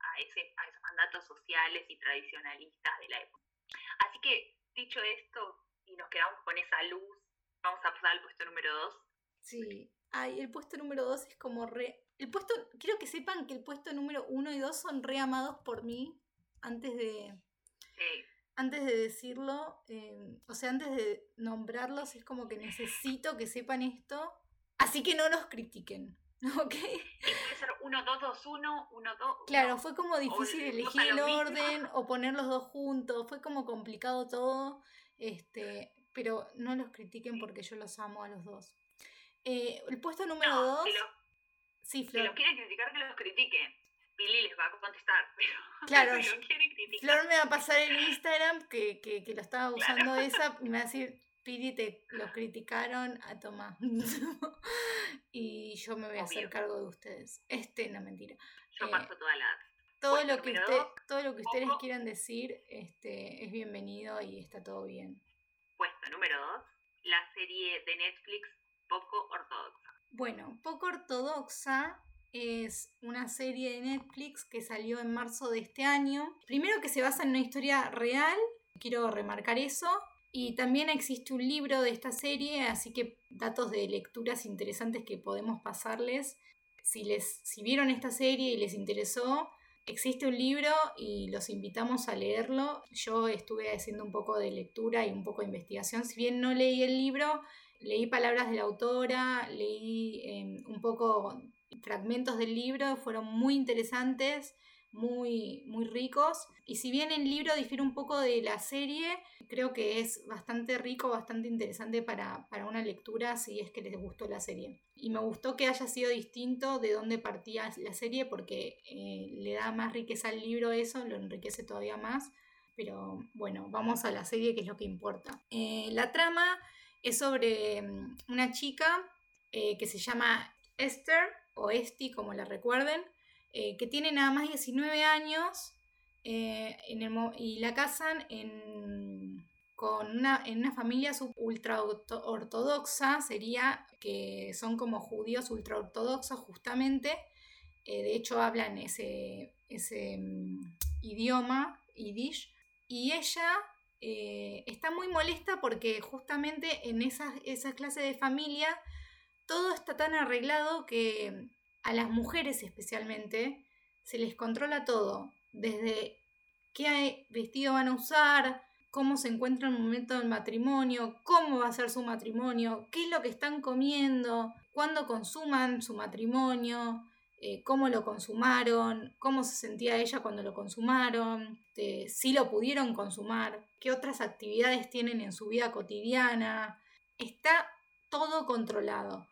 [SPEAKER 1] a, ese, a esos mandatos sociales y tradicionalistas de la época. Así que, dicho esto, y nos quedamos con esa luz, vamos a pasar al puesto número 2.
[SPEAKER 2] Sí, Ay, el puesto número 2 es como re... El puesto, quiero que sepan que el puesto número 1 y 2 son re amados por mí antes de, antes de decirlo, eh, o sea, antes de nombrarlos, es como que necesito que sepan esto, así que no los critiquen. ¿Ok?
[SPEAKER 1] puede ser 1, 2, 2, 1, 1, 2.
[SPEAKER 2] Claro, fue como difícil elegir el orden o poner los dos juntos, fue como complicado todo, este, pero no los critiquen porque yo los amo a los dos. Eh, el puesto número 2.
[SPEAKER 1] Si, sí, Flor. si los quieren criticar, que los critiquen. Billy les va a contestar, pero
[SPEAKER 2] claro, Flor me va a pasar en Instagram que, que, que lo estaba usando esa y me va a decir, Pili, te lo criticaron a Tomás. y yo me voy a hacer cargo de ustedes. Este, no mentira.
[SPEAKER 1] Yo eh, paso toda la...
[SPEAKER 2] Todo lo, que usted, todo lo que ustedes quieran decir este, es bienvenido y está todo bien.
[SPEAKER 1] Puesto número dos, la serie de Netflix Poco Ortodoxa.
[SPEAKER 2] Bueno, Poco Ortodoxa es una serie de Netflix que salió en marzo de este año. Primero que se basa en una historia real, quiero remarcar eso. Y también existe un libro de esta serie, así que datos de lecturas interesantes que podemos pasarles. Si, les, si vieron esta serie y les interesó, existe un libro y los invitamos a leerlo. Yo estuve haciendo un poco de lectura y un poco de investigación. Si bien no leí el libro, leí palabras de la autora, leí eh, un poco fragmentos del libro fueron muy interesantes, muy, muy ricos. Y si bien el libro difiere un poco de la serie, creo que es bastante rico, bastante interesante para, una lectura si es que les gustó la serie. Y me gustó que haya sido distinto de dónde partía la serie porque eh, le da más riqueza al libro eso, lo enriquece todavía más. Pero bueno, vamos a la serie que es lo que importa. Eh, la trama es sobre mm, una chica eh, que se llama Esther, o Esti, como la recuerden, eh, que tiene nada más 19 años eh, y la casan en, con una, en una familia ultra ortodoxa, sería que son como judíos ultra ortodoxos justamente, eh, de hecho hablan ese, ese mm, idioma, yiddish, y ella está muy molesta porque justamente en esa, esa clase de familia todo está tan arreglado que a las mujeres especialmente se les controla todo, desde qué vestido van a usar, cómo se encuentra en el momento del matrimonio, cómo va a ser su matrimonio, qué es lo que están comiendo, cuándo consuman su matrimonio, eh, cómo lo consumaron, cómo se sentía ella cuando lo consumaron, si lo pudieron consumar, qué otras actividades tienen en su vida cotidiana. Está todo controlado.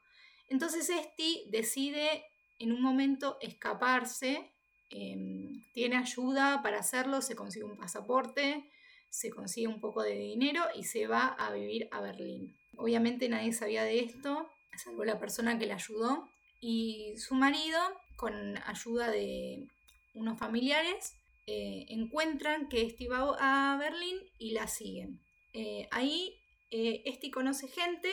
[SPEAKER 2] Entonces Esti decide en un momento escaparse, em, tiene ayuda para hacerlo, se consigue un pasaporte, se consigue un poco de dinero y se va a vivir a Berlín. Obviamente nadie sabía de esto, salvo la persona que la ayudó. Y su marido, con ayuda de unos familiares, eh, encuentran que Esti va a Berlín y la siguen. Eh, ahí eh, Esti conoce gente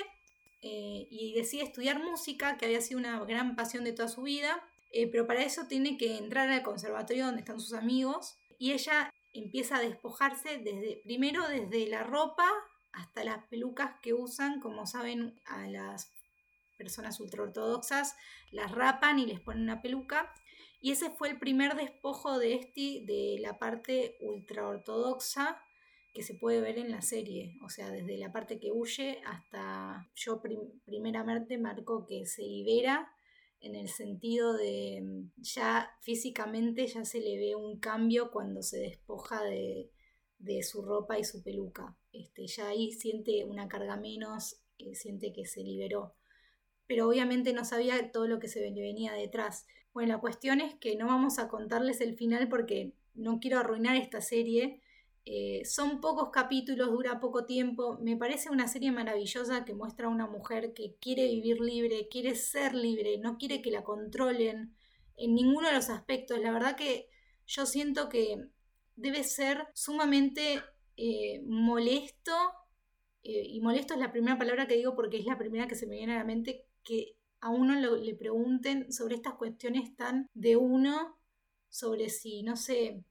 [SPEAKER 2] y decide estudiar música, que había sido una gran pasión de toda su vida, pero para eso tiene que entrar al conservatorio donde están sus amigos y ella empieza a despojarse desde, primero desde la ropa hasta las pelucas que usan, como saben, a las personas ultraortodoxas las rapan y les ponen una peluca. Y ese fue el primer despojo de este de la parte ultraortodoxa que se puede ver en la serie. O sea, desde la parte que huye hasta yo primeramente marco que se libera en el sentido de mm, ya físicamente ya se le ve un cambio cuando se despoja de, su ropa y su peluca. Este, ya ahí siente una carga menos, eh, siente que se liberó. Pero obviamente no sabía todo lo que se venía detrás. Bueno, la cuestión es que no vamos a contarles el final porque no quiero arruinar esta serie, eh, son pocos capítulos, dura poco tiempo. Me parece una serie maravillosa que muestra a una mujer que quiere vivir libre, quiere ser libre, no quiere que la controlen en ninguno de los aspectos. La verdad que yo siento que debe ser sumamente eh, molesto, eh, y molesto es la primera palabra que digo porque es la primera que se me viene a la mente, que a uno le pregunten sobre estas cuestiones tan de uno, sobre si, no sé,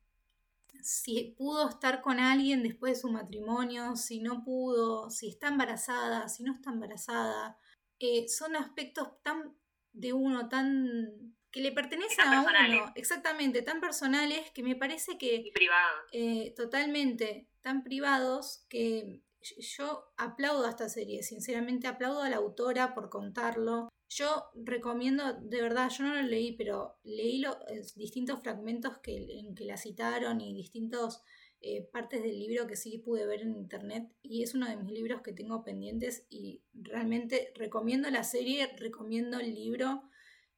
[SPEAKER 2] si pudo estar con alguien después de su matrimonio, si no pudo, si está embarazada, si no está embarazada. Eh, son aspectos tan de uno, tan que le pertenecen a uno, exactamente, tan personales que me parece que...
[SPEAKER 1] Y privados.
[SPEAKER 2] Eh, totalmente, tan privados que yo aplaudo a esta serie, sinceramente aplaudo a la autora por contarlo, yo recomiendo, de verdad, yo no lo leí, pero leí los distintos fragmentos que, en que la citaron y distintas eh, partes del libro que sí pude ver en internet y es uno de mis libros que tengo pendientes y realmente recomiendo la serie, recomiendo el libro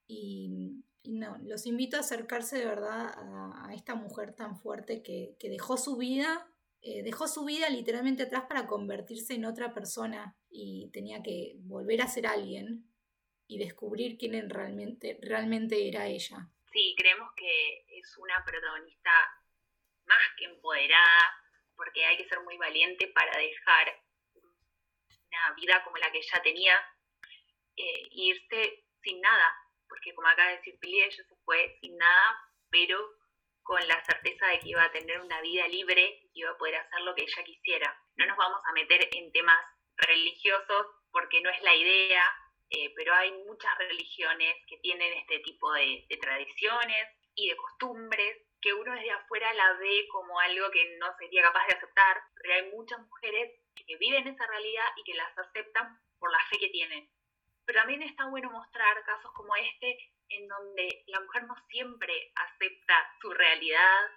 [SPEAKER 2] y, no, los invito a acercarse de verdad a, esta mujer tan fuerte que, dejó su vida, eh, dejó su vida literalmente atrás para convertirse en otra persona y tenía que volver a ser alguien y descubrir quién realmente, realmente era ella.
[SPEAKER 1] Sí, creemos que es una protagonista más que empoderada, porque hay que ser muy valiente para dejar una vida como la que ella tenía e irse sin nada, porque como acaba de decir Pili, ella se fue sin nada, pero con la certeza de que iba a tener una vida libre y iba a poder hacer lo que ella quisiera. No nos vamos a meter en temas religiosos porque no es la idea, eh, pero hay muchas religiones que tienen este tipo de, tradiciones y de costumbres que uno desde afuera la ve como algo que no sería capaz de aceptar, pero hay muchas mujeres que viven esa realidad y que las aceptan por la fe que tienen. Pero también está bueno mostrar casos como este, en donde la mujer no siempre acepta su realidad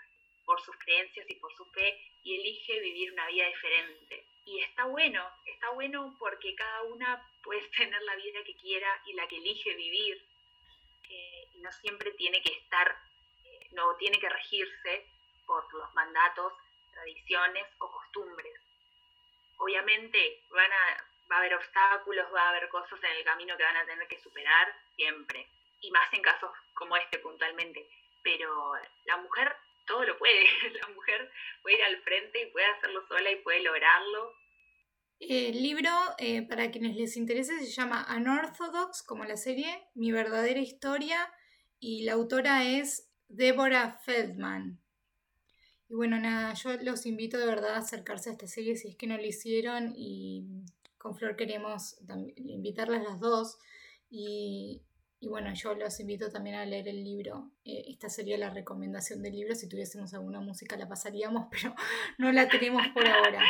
[SPEAKER 1] por sus creencias y por su fe y elige vivir una vida diferente. Y está bueno, está bueno porque cada una puede tener la vida que quiera y la que elige vivir. Eh, y no siempre tiene que estar, eh, no tiene que regirse por los mandatos, tradiciones o costumbres. Obviamente van a, va a haber obstáculos, va a haber cosas en el camino que van a tener que superar siempre. Y más en casos como este puntualmente. Pero la mujer todo lo puede. La mujer puede ir al frente y puede hacerlo sola y puede lograrlo.
[SPEAKER 2] El libro, eh, para quienes les interese, se llama Unorthodox, como la serie, Mi verdadera historia, y la autora es Deborah Feldman. Y bueno, nada, yo los invito de verdad a acercarse a esta serie si es que no lo hicieron y con Flor queremos invitarlas las dos y, y bueno, yo los invito también a leer el libro. Eh, esta sería la recomendación del libro. Si tuviésemos alguna música la pasaríamos, pero no la tenemos por ahora.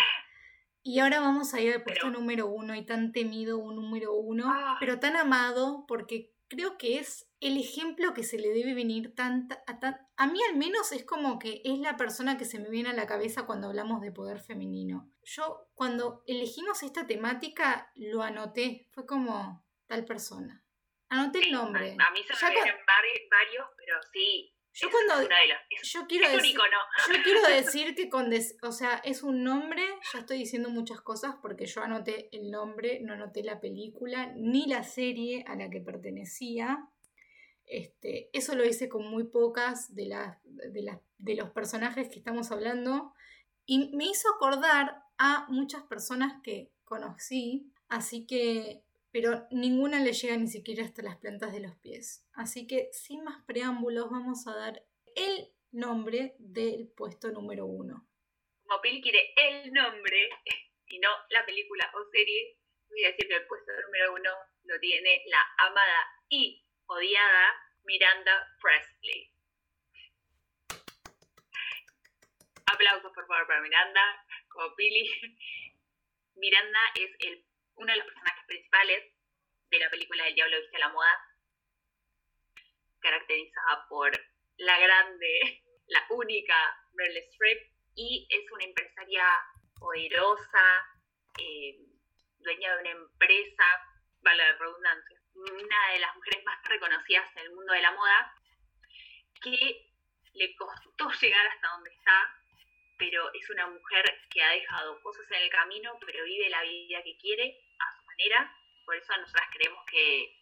[SPEAKER 2] Y ahora vamos a ir al puesto número uno y tan temido un número uno, ah. pero tan amado porque creo que es el ejemplo que se le debe venir tanta, a, a mí al menos es como que es la persona que se me viene a la cabeza cuando hablamos de poder femenino. Yo cuando elegimos esta temática lo anoté, fue como tal persona. Anoté el nombre.
[SPEAKER 1] A, mí se me vienen varios, pero sí,
[SPEAKER 2] yo cuando yo quiero decir, yo quiero decir que con o sea, es un nombre, ya estoy diciendo muchas cosas porque yo anoté el nombre, no anoté la película ni la serie a la que pertenecía. Este, eso lo hice con muy pocas de las de, las, de los personajes que estamos hablando y me hizo acordar a muchas personas que conocí, así que pero ninguna le llega ni siquiera hasta las plantas de los pies. Así que sin más preámbulos vamos a dar el nombre del puesto número uno.
[SPEAKER 1] Como Pil quiere el nombre y no la película o serie, voy a decir que el puesto número uno lo tiene la amada y odiada Miranda Presley. Aplausos por favor para Miranda, como Pili. Miranda es el uno de los personajes principales de la película El Diablo viste a la moda, caracterizada por la grande, la única Meryl Streep, y es una empresaria poderosa, eh, dueña de una empresa, vale la redundancia, una de las mujeres más reconocidas en el mundo de la moda, que le costó llegar hasta donde está, pero es una mujer que ha dejado cosas en el camino, pero vive la vida que quiere Por eso nosotras creemos que,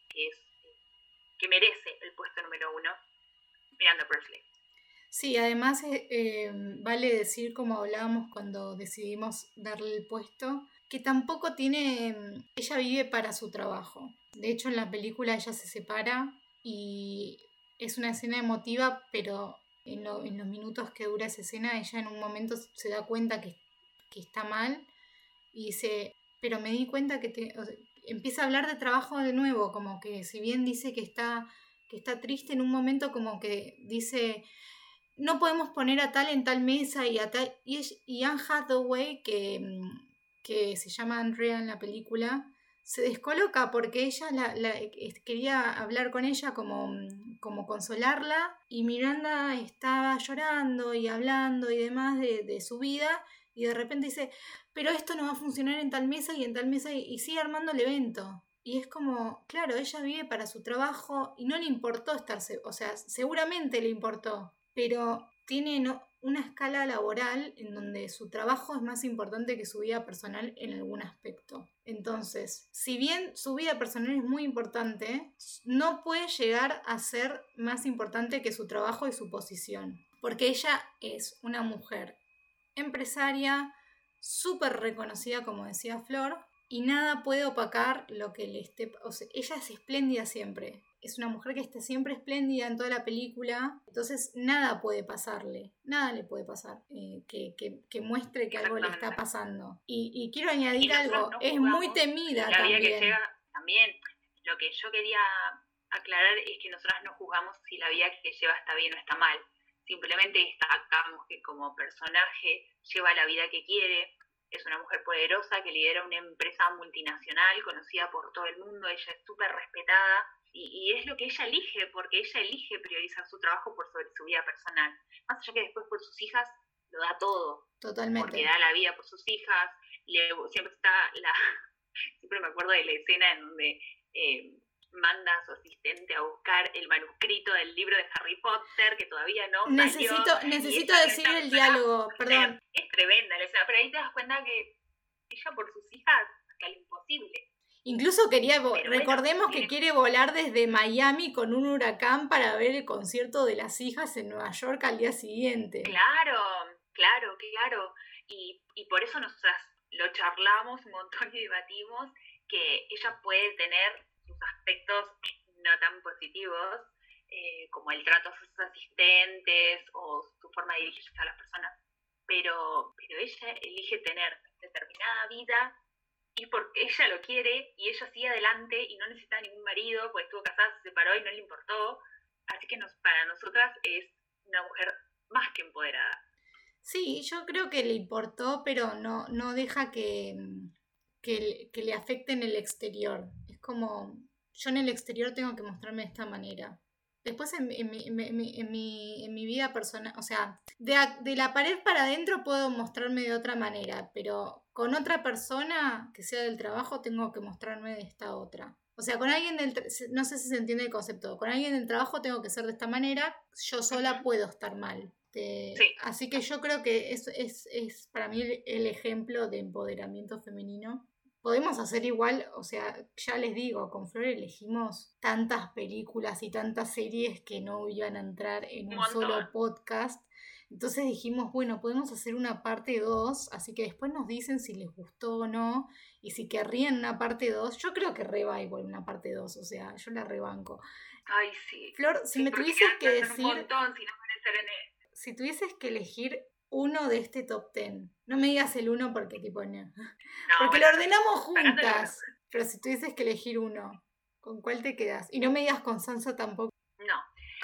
[SPEAKER 1] que merece el puesto número uno Miranda Presley.
[SPEAKER 2] Sí, además eh, eh, vale decir, como hablábamos cuando decidimos darle el puesto, que tampoco tiene, ella vive para su trabajo. De hecho, en la película ella se separa y es una escena emotiva, pero en, en los minutos que dura esa escena, ella en un momento se da cuenta que, que está mal y dice, pero me di cuenta que te, empieza a hablar de trabajo de nuevo, como que si bien dice que está, que está triste en un momento, como que dice, no podemos poner a tal en tal mesa y a tal, y, y Anne Hathaway, que, mm, que se llama Andrea en la película, se descoloca porque ella la, quería hablar con ella como, mm, como consolarla y Miranda estaba llorando y hablando y demás de, de su vida y de repente dice, pero esto no va a funcionar en tal mesa y en tal mesa y, sigue armando el evento. Y es como, claro, ella vive para su trabajo y no le importó estarse, o sea, seguramente le importó, pero tiene una escala laboral en donde su trabajo es más importante que su vida personal en algún aspecto. Entonces, si bien su vida personal es muy importante, no puede llegar a ser más importante que su trabajo y su posición, porque ella es una mujer empresaria, súper reconocida, como decía Flor, y nada puede opacar lo que le esté... O sea, ella es espléndida siempre. Es una mujer que está siempre espléndida en toda la película. Entonces nada puede pasarle. Nada le puede pasar eh, que, que, muestre que algo le está pasando. Y, quiero añadir algo. es muy temida también.
[SPEAKER 1] Que llega, también. Lo que yo quería aclarar es que nosotras no juzgamos si la vida que lleva está bien o está mal simplemente destacamos que como personaje lleva la vida que quiere, es una mujer poderosa que lidera una empresa multinacional conocida por todo el mundo, ella es súper respetada y, es lo que ella elige, porque ella elige priorizar su trabajo por sobre su vida personal. Más allá que después por sus hijas lo da todo.
[SPEAKER 2] Totalmente.
[SPEAKER 1] Porque da la vida por sus hijas, siempre está la... Siempre me acuerdo de la escena en donde... Eh, manda a su asistente a buscar el manuscrito del libro de Harry Potter, que todavía no
[SPEAKER 2] Necesito, necesito decir el diálogo, perdón.
[SPEAKER 1] Es tremenda pero ahí te das cuenta que ella por sus hijas hasta lo imposible.
[SPEAKER 2] Incluso quería, recordemos que quiere volar desde Miami con un huracán para ver el concierto de las hijas en Nueva York al día siguiente.
[SPEAKER 1] Claro, claro, claro. Y, y por eso nosotras lo charlamos un montón y debatimos que ella puede tener sus aspectos no tan positivos, eh, como el trato a sus asistentes o su forma de dirigirse a las personas. Pero, pero ella elige tener determinada vida y porque ella lo quiere y ella sigue adelante y no necesita ningún marido, pues estuvo casada, se separó y no le importó. Así que para nosotras es una mujer más que empoderada.
[SPEAKER 2] Sí, yo creo que le importó, pero no, no deja que, que, que le afecte en el exterior como, yo en el exterior tengo que mostrarme de esta manera. Después en, mi, vida personal, o sea, de, de, la pared para adentro puedo mostrarme de otra manera, pero con otra persona que sea del trabajo tengo que mostrarme de esta otra. O sea, con alguien del, no sé si se entiende el concepto, con alguien del trabajo tengo que ser de esta manera, yo sola puedo estar mal. Así que yo creo que es, es, es para mí el ejemplo de empoderamiento femenino podemos hacer igual, o sea, ya les digo, con Flor elegimos tantas películas y tantas series que no iban a entrar en un, solo podcast. Entonces dijimos, bueno, podemos hacer una parte 2, así que después nos dicen si les gustó o no, y si querrían una parte 2, yo creo que reba igual una parte 2, o sea, yo la rebanco.
[SPEAKER 1] Ay, sí.
[SPEAKER 2] Flor, si me tuvieses que decir... si tuvieses que elegir uno de este top ten. No me digas el uno porque tipo no. porque lo ordenamos juntas. Pero si tuvieses que elegir uno, ¿con cuál te quedas? Y no me digas con Sansa tampoco.
[SPEAKER 1] No.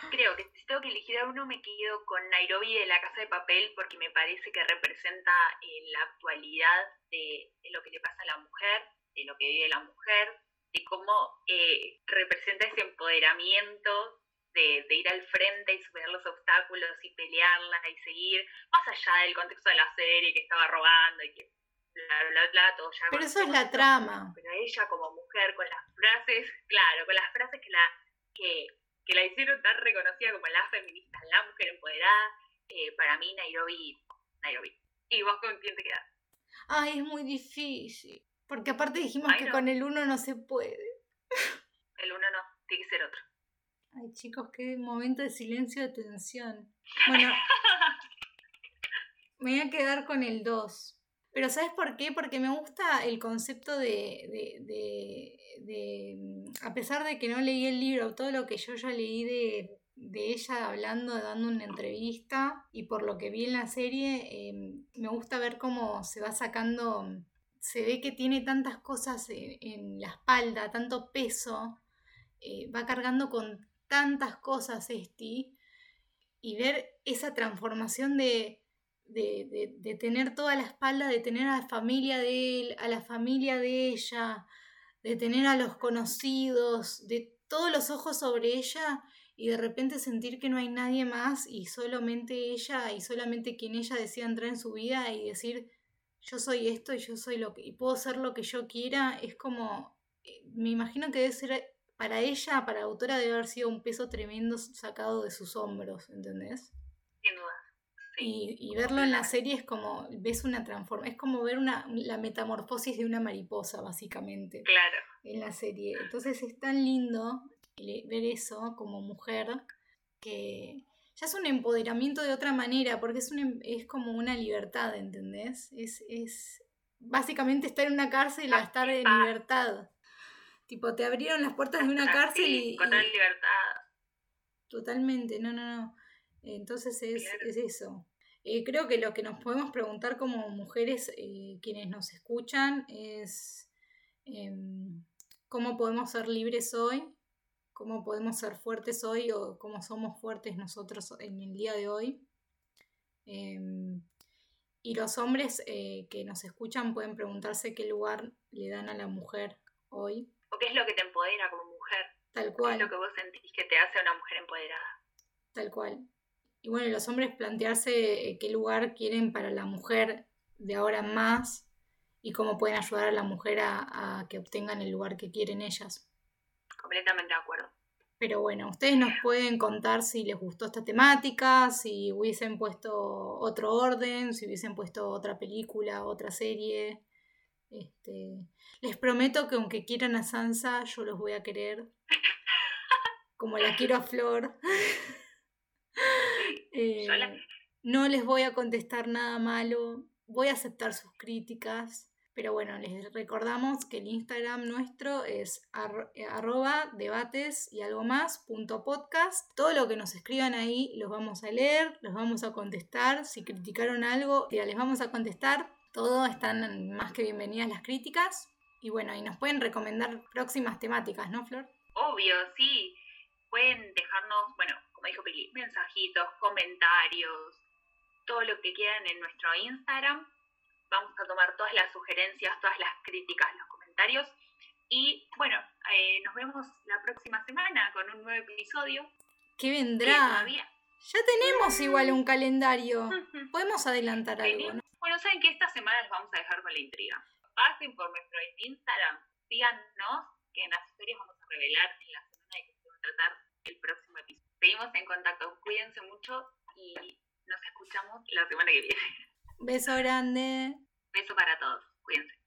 [SPEAKER 1] Creo que si tengo que elegir a uno me quedo con Nairobi de la Casa de Papel porque me parece que representa eh, la actualidad de, lo que le pasa a la mujer, de lo que vive la mujer, de cómo eh, representa ese empoderamiento de, ir al frente y superar los obstáculos y pelearla y seguir, más allá del contexto de la serie que estaba robando y que bla, bla, bla, todo ya.
[SPEAKER 2] Pero eso es la trama.
[SPEAKER 1] Pero ella como mujer, con las frases, claro, con las frases que la, que, que la hicieron tan reconocida como la feminista, la mujer empoderada, eh, para mí Nairobi, Nairobi. ¿Y vos con quién te quedás?
[SPEAKER 2] Ay, es muy difícil. Porque aparte dijimos que con el uno no se puede.
[SPEAKER 1] El uno no, tiene que ser otro.
[SPEAKER 2] Ay, chicos, qué momento de silencio de tensión. Bueno, me voy a quedar con el 2. Pero ¿sabes por qué? Porque me gusta el concepto de, de, de, mm, a pesar de que no leí el libro, todo lo que yo ya leí de, ella hablando, dando una entrevista y por lo que vi en la serie, em, me gusta ver cómo se va sacando, se ve que tiene tantas cosas en, la espalda, tanto peso, eh, va cargando con tantas cosas, Esti, y ver esa transformación de, de, tener toda la espalda, de tener a la familia de él, a la familia de ella, de tener a los conocidos, de todos los ojos sobre ella y de repente sentir que no hay nadie más y solamente ella y solamente quien ella decía entrar en su vida y decir yo soy esto y yo soy lo que y puedo ser lo que yo quiera, es como eh, me imagino que debe ser para ella, para la autora, debe haber sido un peso tremendo sacado de sus hombros, ¿entendés?
[SPEAKER 1] Sin duda.
[SPEAKER 2] Y, verlo en la serie es como, ves una transformación, es como ver una, la metamorfosis de una mariposa, básicamente.
[SPEAKER 1] Claro.
[SPEAKER 2] En la serie. Entonces es tan lindo ver eso como mujer que ya es un empoderamiento de otra manera, porque es, un, em, es como una libertad, ¿entendés? Es, es básicamente estar en una cárcel y estar en libertad. Tipo, te abrieron las puertas de una cárcel y...
[SPEAKER 1] Con libertad.
[SPEAKER 2] Totalmente, no, no, no. Entonces es, eso. Eh, creo que lo que nos podemos preguntar como mujeres, eh, quienes nos escuchan, es em, cómo podemos ser libres hoy, cómo podemos ser fuertes hoy o cómo somos fuertes nosotros en el día de hoy. Em, y los hombres eh, que nos escuchan pueden preguntarse qué lugar le dan a la mujer hoy
[SPEAKER 1] qué es lo que te empodera como mujer.
[SPEAKER 2] Tal cual.
[SPEAKER 1] ¿Qué es lo que vos sentís que te hace una mujer empoderada?
[SPEAKER 2] Tal cual. Y bueno, los hombres plantearse eh, qué lugar quieren para la mujer de ahora más y cómo pueden ayudar a la mujer a, que obtengan el lugar que quieren ellas.
[SPEAKER 1] Completamente de acuerdo.
[SPEAKER 2] Pero bueno, ustedes nos pueden contar si les gustó esta temática, si hubiesen puesto otro orden, si hubiesen puesto otra película, otra serie. Este, les prometo que aunque quieran a Sansa, yo los voy a querer. Como la quiero a Flor. Eh, no les voy a contestar nada malo. Voy a aceptar sus críticas. Pero bueno, les recordamos que el Instagram nuestro es eh, arroba debates y algo más punto podcast. Todo lo que nos escriban ahí los vamos a leer, los vamos a contestar. Si criticaron algo, ya les vamos a contestar. Todo están más que bienvenidas las críticas. Y bueno, y nos pueden recomendar próximas temáticas, ¿no, Flor?
[SPEAKER 1] Obvio, sí. Pueden dejarnos, bueno, como dijo Pili, mensajitos, comentarios, todo lo que quieran en nuestro Instagram. Vamos a tomar todas las sugerencias, todas las críticas, los comentarios Y bueno, eh, nos vemos la próxima semana con un nuevo episodio.
[SPEAKER 2] ¿Qué vendrá? Ya tenemos igual un calendario. Podemos adelantar algo, ¿no?
[SPEAKER 1] Bueno, saben que esta semana les vamos a dejar con la intriga. Pasen por nuestro Instagram, síganos, que en las historias vamos a revelar en la semana de que se va a tratar el próximo episodio. Seguimos en contacto, cuídense mucho y nos escuchamos la semana que viene.
[SPEAKER 2] Beso grande.
[SPEAKER 1] Beso para todos, cuídense.